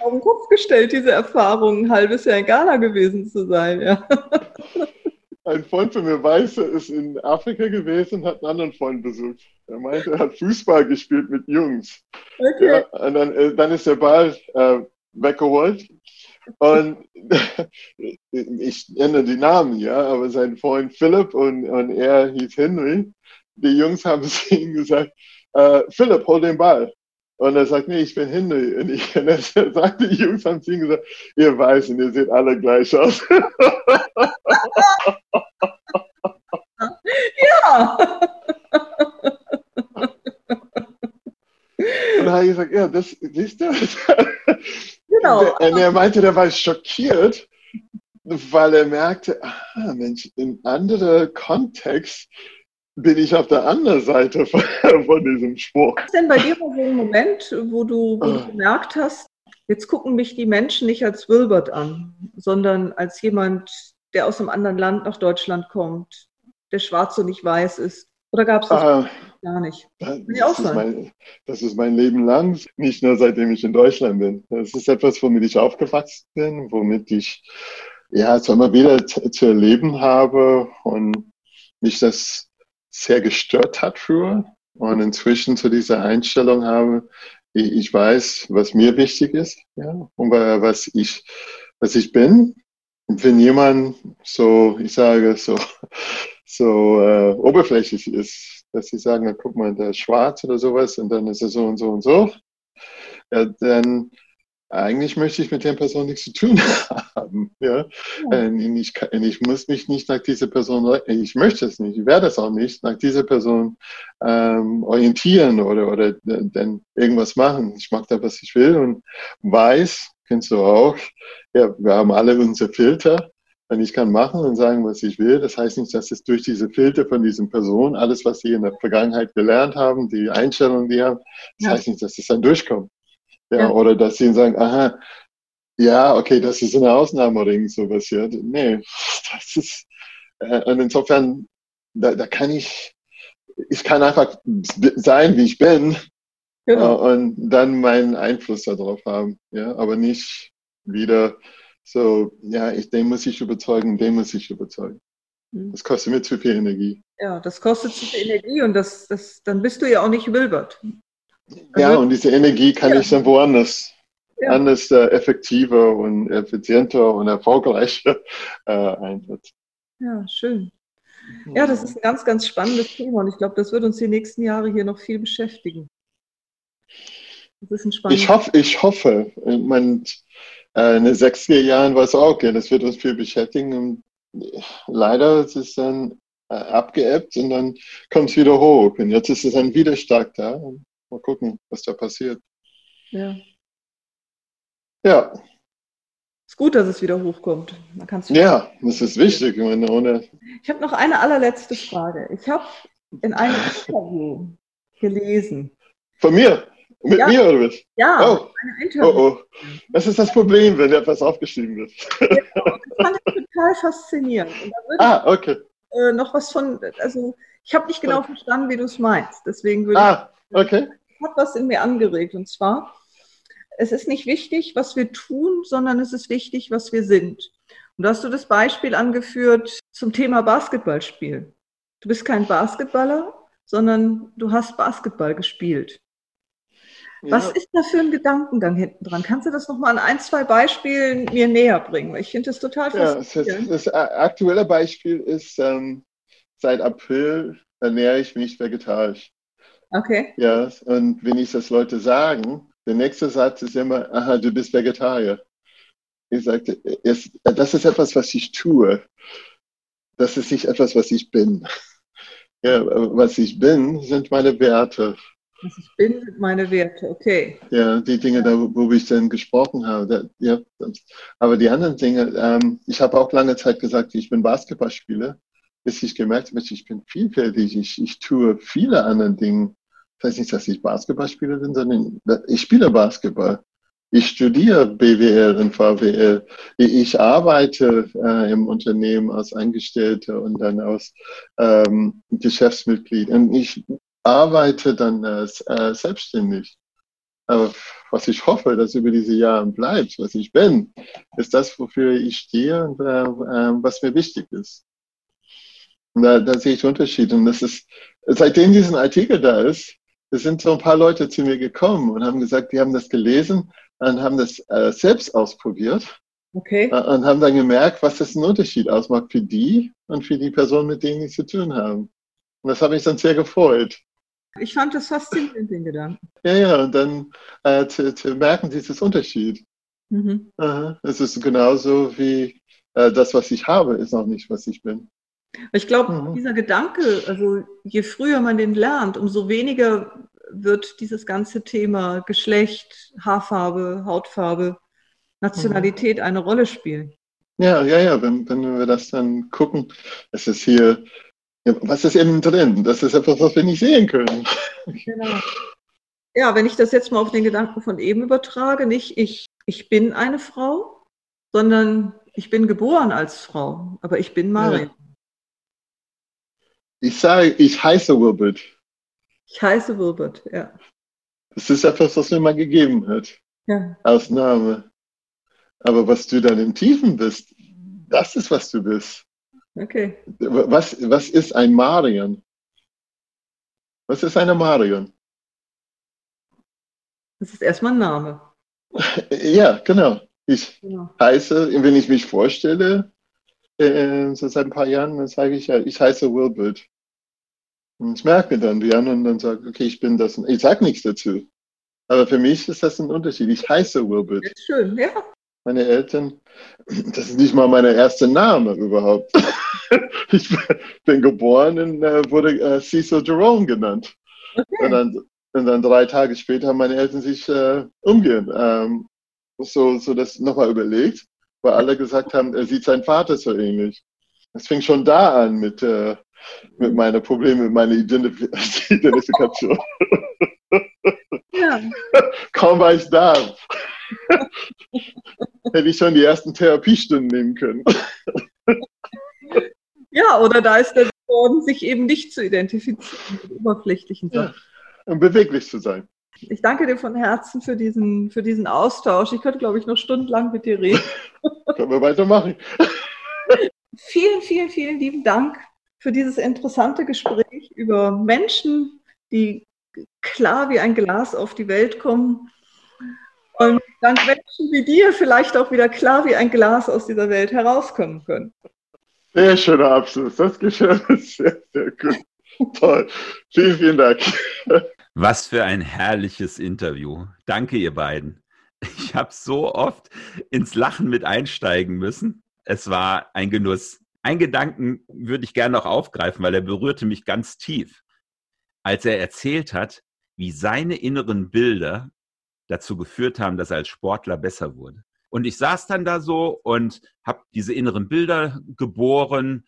auf den Kopf gestellt, diese Erfahrung, ein halbes Jahr in Ghana gewesen zu sein. Ja. Ein Freund von mir, Weiße, ist in Afrika gewesen und hat einen anderen Freund besucht. Er meinte, er hat Fußball gespielt mit Jungs. Okay. Ja, und dann, äh, dann ist der Ball äh, weggeholt. Und (laughs) ich nenne die Namen, ja, aber sein Freund Philipp und, und er hieß Henry. Die Jungs haben (laughs) zu ihm gesagt, äh, Philipp, hol den Ball. Und er sagt, nee, ich bin Hindu. Und, ich, (laughs) und er sagt, die Jungs haben zu ihm gesagt, ihr Weißen, ihr seht alle gleich aus. (laughs) ja. Und dann habe ich gesagt, ja, das siehst du. Genau. Und er meinte, der war schockiert, weil er merkte, ah, Mensch, in anderer Kontext bin ich auf der anderen Seite (laughs) von, von diesem Spruch. Was ist denn bei dir so ein Moment, wo du, wo du ah. gemerkt hast, jetzt gucken mich die Menschen nicht als Wilbert an, sondern als jemand, der aus einem anderen Land nach Deutschland kommt, der schwarz und nicht weiß ist? Oder gab es das ah, gar nicht? Das, das, ist mein, das, ist mein, Leben lang, nicht nur seitdem ich in Deutschland bin. Das ist etwas, womit ich aufgewachsen bin, womit ich ja es immer wieder zu erleben habe und mich das sehr gestört hat früher und inzwischen zu dieser Einstellung habe, ich, ich weiß, was mir wichtig ist, ja, und was ich, was ich bin. Und wenn jemand so, ich sage, so, (laughs) so äh, oberflächlich ist, dass sie sagen, na, guck mal, der ist schwarz oder sowas und dann ist er so und so und so, ja, dann eigentlich möchte ich mit der Person nichts zu tun (laughs) haben. Ja? ja. Ich, ich, muss mich nicht nach dieser Person, ich möchte es nicht, ich werde es auch nicht, nach dieser Person ähm, orientieren oder, oder dann irgendwas machen. Ich mache da, was ich will und weiß, kennst du auch, ja, wir haben alle unsere Filter. Und ich kann machen und sagen, was ich will. Das heißt nicht, dass es durch diese Filter von diesen Personen, alles, was sie in der Vergangenheit gelernt haben, die Einstellungen, die haben, das ja. heißt nicht, dass es dann durchkommt. Ja, ja. Oder dass sie sagen, aha, ja, okay, das ist eine Ausnahme oder irgend sowas. Ja. Nee, (laughs) das ist, äh, und insofern, da, da kann ich, ich kann einfach sein, wie ich bin genau. äh, und dann meinen Einfluss darauf haben. Ja, aber nicht wieder so, ja, ich, den muss ich überzeugen, den muss ich überzeugen. Mhm. Das kostet mir zu viel Energie. Ja, das kostet zu viel Energie und das, das, dann bist du ja auch nicht Wilbert. Ja, also, und diese Energie kann ja. ich dann woanders, ja. anders äh, effektiver und effizienter und erfolgreicher (laughs) äh, einsetzen. Ja, schön. Ja, das ist ein ganz, ganz spannendes Thema und ich glaube, das wird uns die nächsten Jahre hier noch viel beschäftigen. Das ist ein spannendes ich hoffe, ich hoffe. Ich meine, äh, in den 60er Jahren war es auch, okay, das wird uns viel beschäftigen. Und leider ist es dann äh, abgeebbt und dann kommt es wieder hoch. Und jetzt ist es dann wieder stark da. Und Mal gucken, was da passiert. Ja. Ja. Ist gut, dass es wieder hochkommt. Man kann's ja, das ist wichtig. Ich, meine, ohne ich habe noch eine allerletzte Frage. Ich habe in einem Interview gelesen. Von mir? Mit ja. mir oder was? Ja, oh. oh, oh. Das ist das Problem, wenn etwas aufgeschrieben wird. Ja, das fand ich total faszinierend. ah, okay. äh, noch was von, also ich habe nicht genau verstanden, wie du es meinst. Deswegen würde ah, okay. Hat was in mir angeregt. Und zwar, es ist nicht wichtig, was wir tun, sondern es ist wichtig, was wir sind. Und da hast du das Beispiel angeführt zum Thema Basketballspiel. Du bist kein Basketballer, sondern du hast Basketball gespielt. Ja. Was ist da für ein Gedankengang hinten dran? Kannst du das nochmal an ein, zwei Beispielen mir näher bringen? Ich finde das total faszinierend. Ja, das, das, aktuelle Beispiel ist, ähm, seit April ernähre ich mich vegetarisch. Okay. Ja, und wenn ich das Leute sagen, der nächste Satz ist immer, aha, du bist Vegetarier. Ich sagte, das ist etwas, was ich tue. Das ist nicht etwas, was ich bin. Ja, was ich bin, sind meine Werte. Was ich bin, sind meine Werte, okay. Ja, die Dinge, da, wo ich dann gesprochen habe. ja, aber die anderen Dinge, ähm, ich habe auch lange Zeit gesagt, ich bin Basketballspieler, bis ich gemerkt habe, ich bin vielfältig, ich, ich tue viele andere Dinge. Das heißt nicht, dass ich Basketballspieler bin, sondern ich spiele Basketball. Ich studiere BWL und VWL. Ich arbeite äh, im Unternehmen als Angestellter und dann als ähm, Geschäftsmitglied. Und ich arbeite dann äh, äh, selbstständig. Aber was ich hoffe, dass über diese Jahre bleibt, was ich bin, ist das, wofür ich stehe und äh, äh, was mir wichtig ist. Und da, da sehe ich Unterschiede. Und das ist, seitdem diesen Artikel da ist, es sind so ein paar Leute zu mir gekommen und haben gesagt, die haben das gelesen und haben das äh, selbst ausprobiert. Okay. Äh, und haben dann gemerkt, was das einen Unterschied ausmacht für die und für die Personen, mit denen sie zu tun haben. Und das hat mich dann sehr gefreut. Ich fand das faszinierend, den Gedanken. Ja, ja, und dann äh, zu, zu, merken, dieses Unterschied. Mhm. Äh, es ist genauso wie äh, das, was ich habe, ist auch nicht, was ich bin. Ich glaube, mhm. dieser Gedanke, also je früher man den lernt, umso weniger wird dieses ganze Thema Geschlecht, Haarfarbe, Hautfarbe, Nationalität mhm. eine Rolle spielen. Ja, ja, ja, wenn, wenn wir das dann gucken, es ist hier, was ist innen drin? Das ist etwas, was wir nicht sehen können. Genau. Ja, wenn ich das jetzt mal auf den Gedanken von eben übertrage, nicht ich, ich bin eine Frau, sondern ich bin geboren als Frau, aber ich bin Maria. Ja. Ich sage, ich heiße Wilbert. Ich heiße Wilbert, ja. Das ist etwas, was mir mal gegeben hat. Ja. Als Name. Aber was du dann im Tiefen bist, das ist, was du bist. Okay. Was, was ist ein Marion? Was ist eine Marion? Das ist erstmal ein Name. (laughs) Ja, genau. Ich genau. heiße, wenn ich mich vorstelle, äh, so seit ein paar Jahren, dann sage ich ja, ich heiße Wilbert. Und ich merke dann, die anderen dann sagen, okay, ich bin das. Ich sage nichts dazu. Aber für mich ist das ein Unterschied. Ich heiße Wilbert. Schön, ja. Meine Eltern, das ist nicht mal mein erster Name überhaupt. (laughs) ich bin geboren und äh, wurde äh, Cecil Jerome genannt. Okay. Und, dann, und dann drei Tage später haben meine Eltern sich äh, umgehen, ähm, so, so das nochmal überlegt, weil alle gesagt haben, er sieht seinen Vater so ähnlich. Es fing schon da an mit, äh, mit meinen Problemen, mit meiner Identif (laughs) Identifikation. Ja. Kaum war ich da, hätte ich schon die ersten Therapiestunden nehmen können. Ja, oder da ist der geworden, sich eben nicht zu identifizieren mit oberflächlichen Sachen. Ja, und beweglich zu sein. Ich danke dir von Herzen für diesen, für diesen Austausch. Ich könnte, glaube ich, noch stundenlang mit dir reden. Können wir weitermachen. vielen, vielen, vielen lieben Dank für dieses interessante Gespräch über Menschen, die klar wie ein Glas auf die Welt kommen. Und dank Menschen wie dir vielleicht auch wieder klar wie ein Glas aus dieser Welt herauskommen können. Sehr schöner Abschluss. Das gefällt mir sehr, sehr gut. Toll. Vielen, vielen Dank. Was für ein herrliches Interview. Danke, ihr beiden. Ich habe so oft ins Lachen mit einsteigen müssen. Es war ein Genuss. Ein Gedanken würde ich gerne noch aufgreifen, weil er berührte mich ganz tief, als er erzählt hat, wie seine inneren Bilder dazu geführt haben, dass er als Sportler besser wurde. Und ich saß dann da so und habe diese inneren Bilder geboren.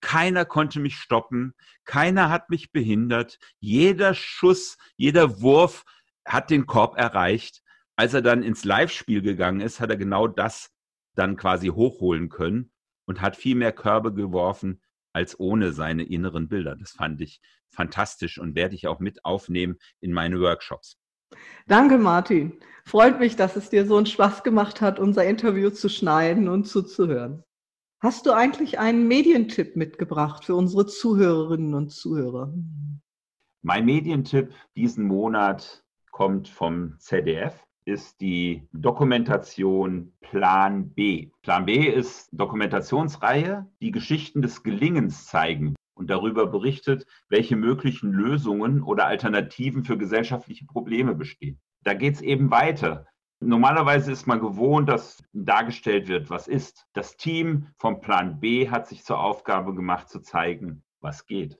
Keiner konnte mich stoppen, keiner hat mich behindert. Jeder Schuss, jeder Wurf hat den Korb erreicht. Als er dann ins Live-Spiel gegangen ist, hat er genau das dann quasi hochholen können und hat viel mehr Körbe geworfen, als ohne seine inneren Bilder. Das fand ich fantastisch und werde ich auch mit aufnehmen in meine Workshops. Danke, Martin. Freut mich, dass es dir so einen Spaß gemacht hat, unser Interview zu schneiden und zuzuhören. Hast du eigentlich einen Medientipp mitgebracht für unsere Zuhörerinnen und Zuhörer? Mein Medientipp diesen Monat kommt vom ZDF, ist die Dokumentation Plan B. Plan B ist Dokumentationsreihe, die Geschichten des Gelingens zeigen und darüber berichtet, welche möglichen Lösungen oder Alternativen für gesellschaftliche Probleme bestehen. Da geht es eben weiter. Normalerweise ist man gewohnt, dass dargestellt wird, was ist. Das Team vom Plan B hat sich zur Aufgabe gemacht, zu zeigen, was geht.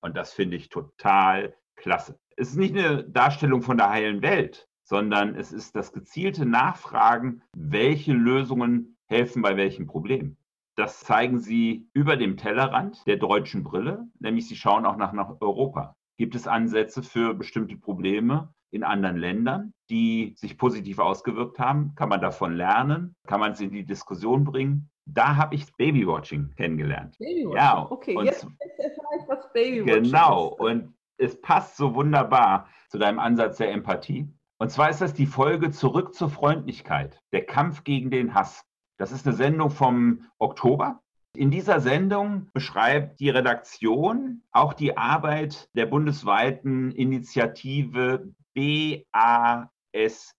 Und das finde ich total klasse. Es ist nicht eine Darstellung von der heilen Welt, sondern es ist das gezielte Nachfragen, welche Lösungen helfen bei welchem Problem. Das zeigen sie über dem Tellerrand der deutschen Brille, nämlich sie schauen auch nach, nach Europa. Gibt es Ansätze für bestimmte Probleme in anderen Ländern, die sich positiv ausgewirkt haben? Kann man davon lernen? Kann man es in die Diskussion bringen? Da habe ich Babywatching kennengelernt. Babywatching, ja, okay. Jetzt erfahre ich, was Babywatching Genau, ist. und es passt so wunderbar zu deinem Ansatz der Empathie. Und zwar ist das die Folge Zurück zur Freundlichkeit, der Kampf gegen den Hass. Das ist eine Sendung vom Oktober. In dieser Sendung beschreibt die Redaktion auch die Arbeit der bundesweiten Initiative BASE,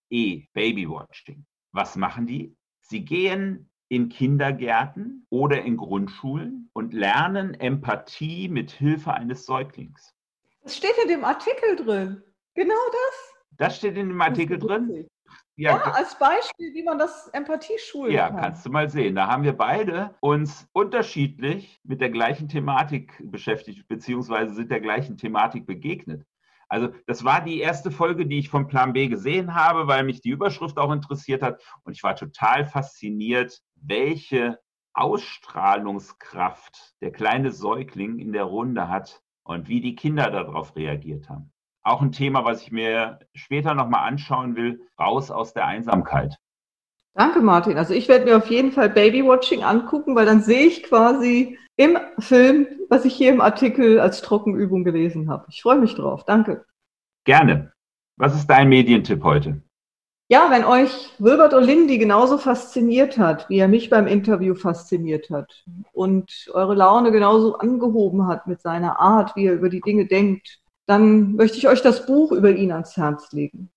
Babywatching. Was machen die? Sie gehen in Kindergärten oder in Grundschulen und lernen Empathie mit Hilfe eines Säuglings. Das steht in dem Artikel drin. Genau das. Das steht in dem Artikel drin. Ja, ja, als Beispiel, wie man das Empathie schulen ja, kann. Ja, kannst du mal sehen. Da haben wir beide uns unterschiedlich mit der gleichen Thematik beschäftigt, beziehungsweise sind der gleichen Thematik begegnet. Also das war die erste Folge, die ich vom Plan B gesehen habe, weil mich die Überschrift auch interessiert hat. Und ich war total fasziniert, welche Ausstrahlungskraft der kleine Säugling in der Runde hat und wie die Kinder darauf reagiert haben auch ein Thema, was ich mir später nochmal anschauen will, raus aus der Einsamkeit. Danke, Martin. Also ich werde mir auf jeden Fall Babywatching angucken, weil dann sehe ich quasi im Film, was ich hier im Artikel als Trockenübung gelesen habe. Ich freue mich drauf. Danke. Gerne. Was ist dein Medientipp heute? Ja, wenn euch Wilbert Olindi genauso fasziniert hat, wie er mich beim Interview fasziniert hat und eure Laune genauso angehoben hat mit seiner Art, wie er über die Dinge denkt, dann möchte ich euch das Buch über ihn ans Herz legen.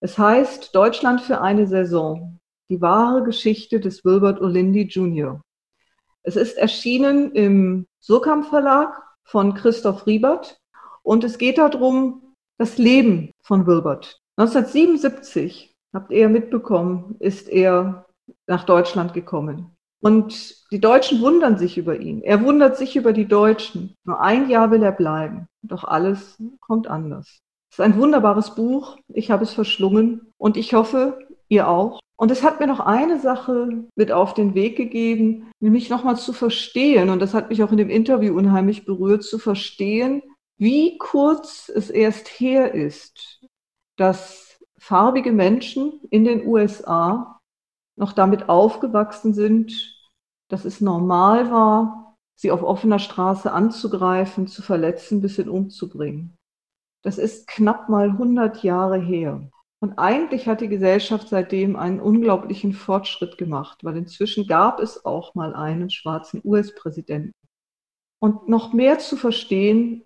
Es heißt Deutschland für eine Saison, die wahre Geschichte des Wilbert Olindi Jr. Es ist erschienen im Surkamp Verlag von Christoph Riebert und es geht darum, das Leben von Wilbert. 1977, habt ihr mitbekommen, ist er nach Deutschland gekommen. Und die Deutschen wundern sich über ihn. Er wundert sich über die Deutschen. Nur ein Jahr will er bleiben. Doch alles kommt anders. Es ist ein wunderbares Buch. Ich habe es verschlungen und ich hoffe, ihr auch. Und es hat mir noch eine Sache mit auf den Weg gegeben, nämlich nochmal zu verstehen, und das hat mich auch in dem Interview unheimlich berührt, zu verstehen, wie kurz es erst her ist, dass farbige Menschen in den USA noch damit aufgewachsen sind, dass es normal war, sie auf offener Straße anzugreifen, zu verletzen, bis hin umzubringen. Das ist knapp mal 100 Jahre her. Und eigentlich hat die Gesellschaft seitdem einen unglaublichen Fortschritt gemacht, weil inzwischen gab es auch mal einen schwarzen US-Präsidenten. Und noch mehr zu verstehen,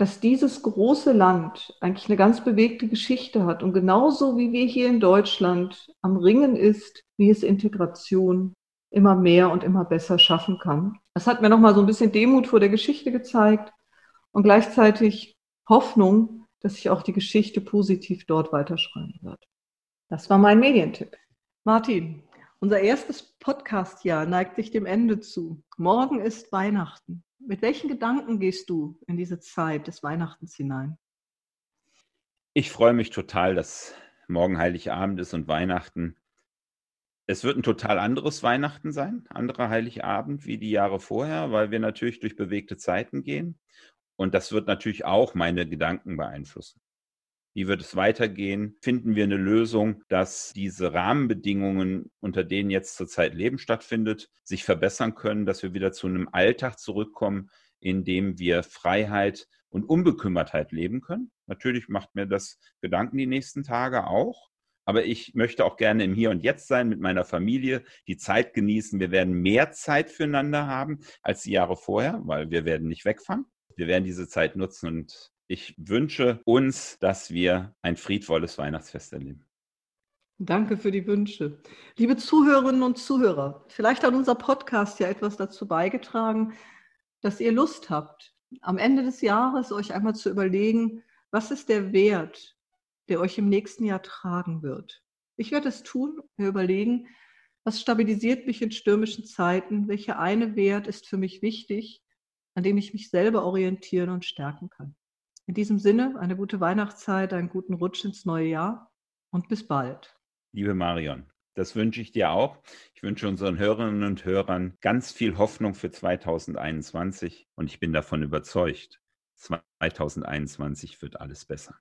dass dieses große Land eigentlich eine ganz bewegte Geschichte hat und genauso wie wir hier in Deutschland am Ringen ist, wie es Integration immer mehr und immer besser schaffen kann. Das hat mir nochmal so ein bisschen Demut vor der Geschichte gezeigt und gleichzeitig Hoffnung, dass sich auch die Geschichte positiv dort weiterschreiben wird. Das war mein Medientipp. Martin, unser erstes Podcast-Jahr neigt sich dem Ende zu. Morgen ist Weihnachten. Mit welchen Gedanken gehst du in diese Zeit des Weihnachtens hinein? Ich freue mich total, dass morgen Heiligabend ist und Weihnachten. Es wird ein total anderes Weihnachten sein, anderer Heiligabend wie die Jahre vorher, weil wir natürlich durch bewegte Zeiten gehen. Und das wird natürlich auch meine Gedanken beeinflussen. Wie wird es weitergehen? Finden wir eine Lösung, dass diese Rahmenbedingungen, unter denen jetzt zurzeit Leben stattfindet, sich verbessern können, dass wir wieder zu einem Alltag zurückkommen, in dem wir Freiheit und Unbekümmertheit leben können? Natürlich macht mir das Gedanken die nächsten Tage auch. Aber ich möchte auch gerne im Hier und Jetzt sein mit meiner Familie, die Zeit genießen. Wir werden mehr Zeit füreinander haben als die Jahre vorher, weil wir werden nicht wegfahren. Wir werden diese Zeit nutzen und ich wünsche uns, dass wir ein friedvolles Weihnachtsfest erleben. Danke für die Wünsche. Liebe Zuhörerinnen und Zuhörer, vielleicht hat unser Podcast ja etwas dazu beigetragen, dass ihr Lust habt, am Ende des Jahres euch einmal zu überlegen, was ist der Wert, der euch im nächsten Jahr tragen wird. Ich werde es tun, mir überlegen, was stabilisiert mich in stürmischen Zeiten, welcher eine Wert ist für mich wichtig, an dem ich mich selber orientieren und stärken kann. In diesem Sinne, eine gute Weihnachtszeit, einen guten Rutsch ins neue Jahr und bis bald. Liebe Marion, das wünsche ich dir auch. Ich wünsche unseren Hörerinnen und Hörern ganz viel Hoffnung für 2021 und ich bin davon überzeugt, 2021 wird alles besser.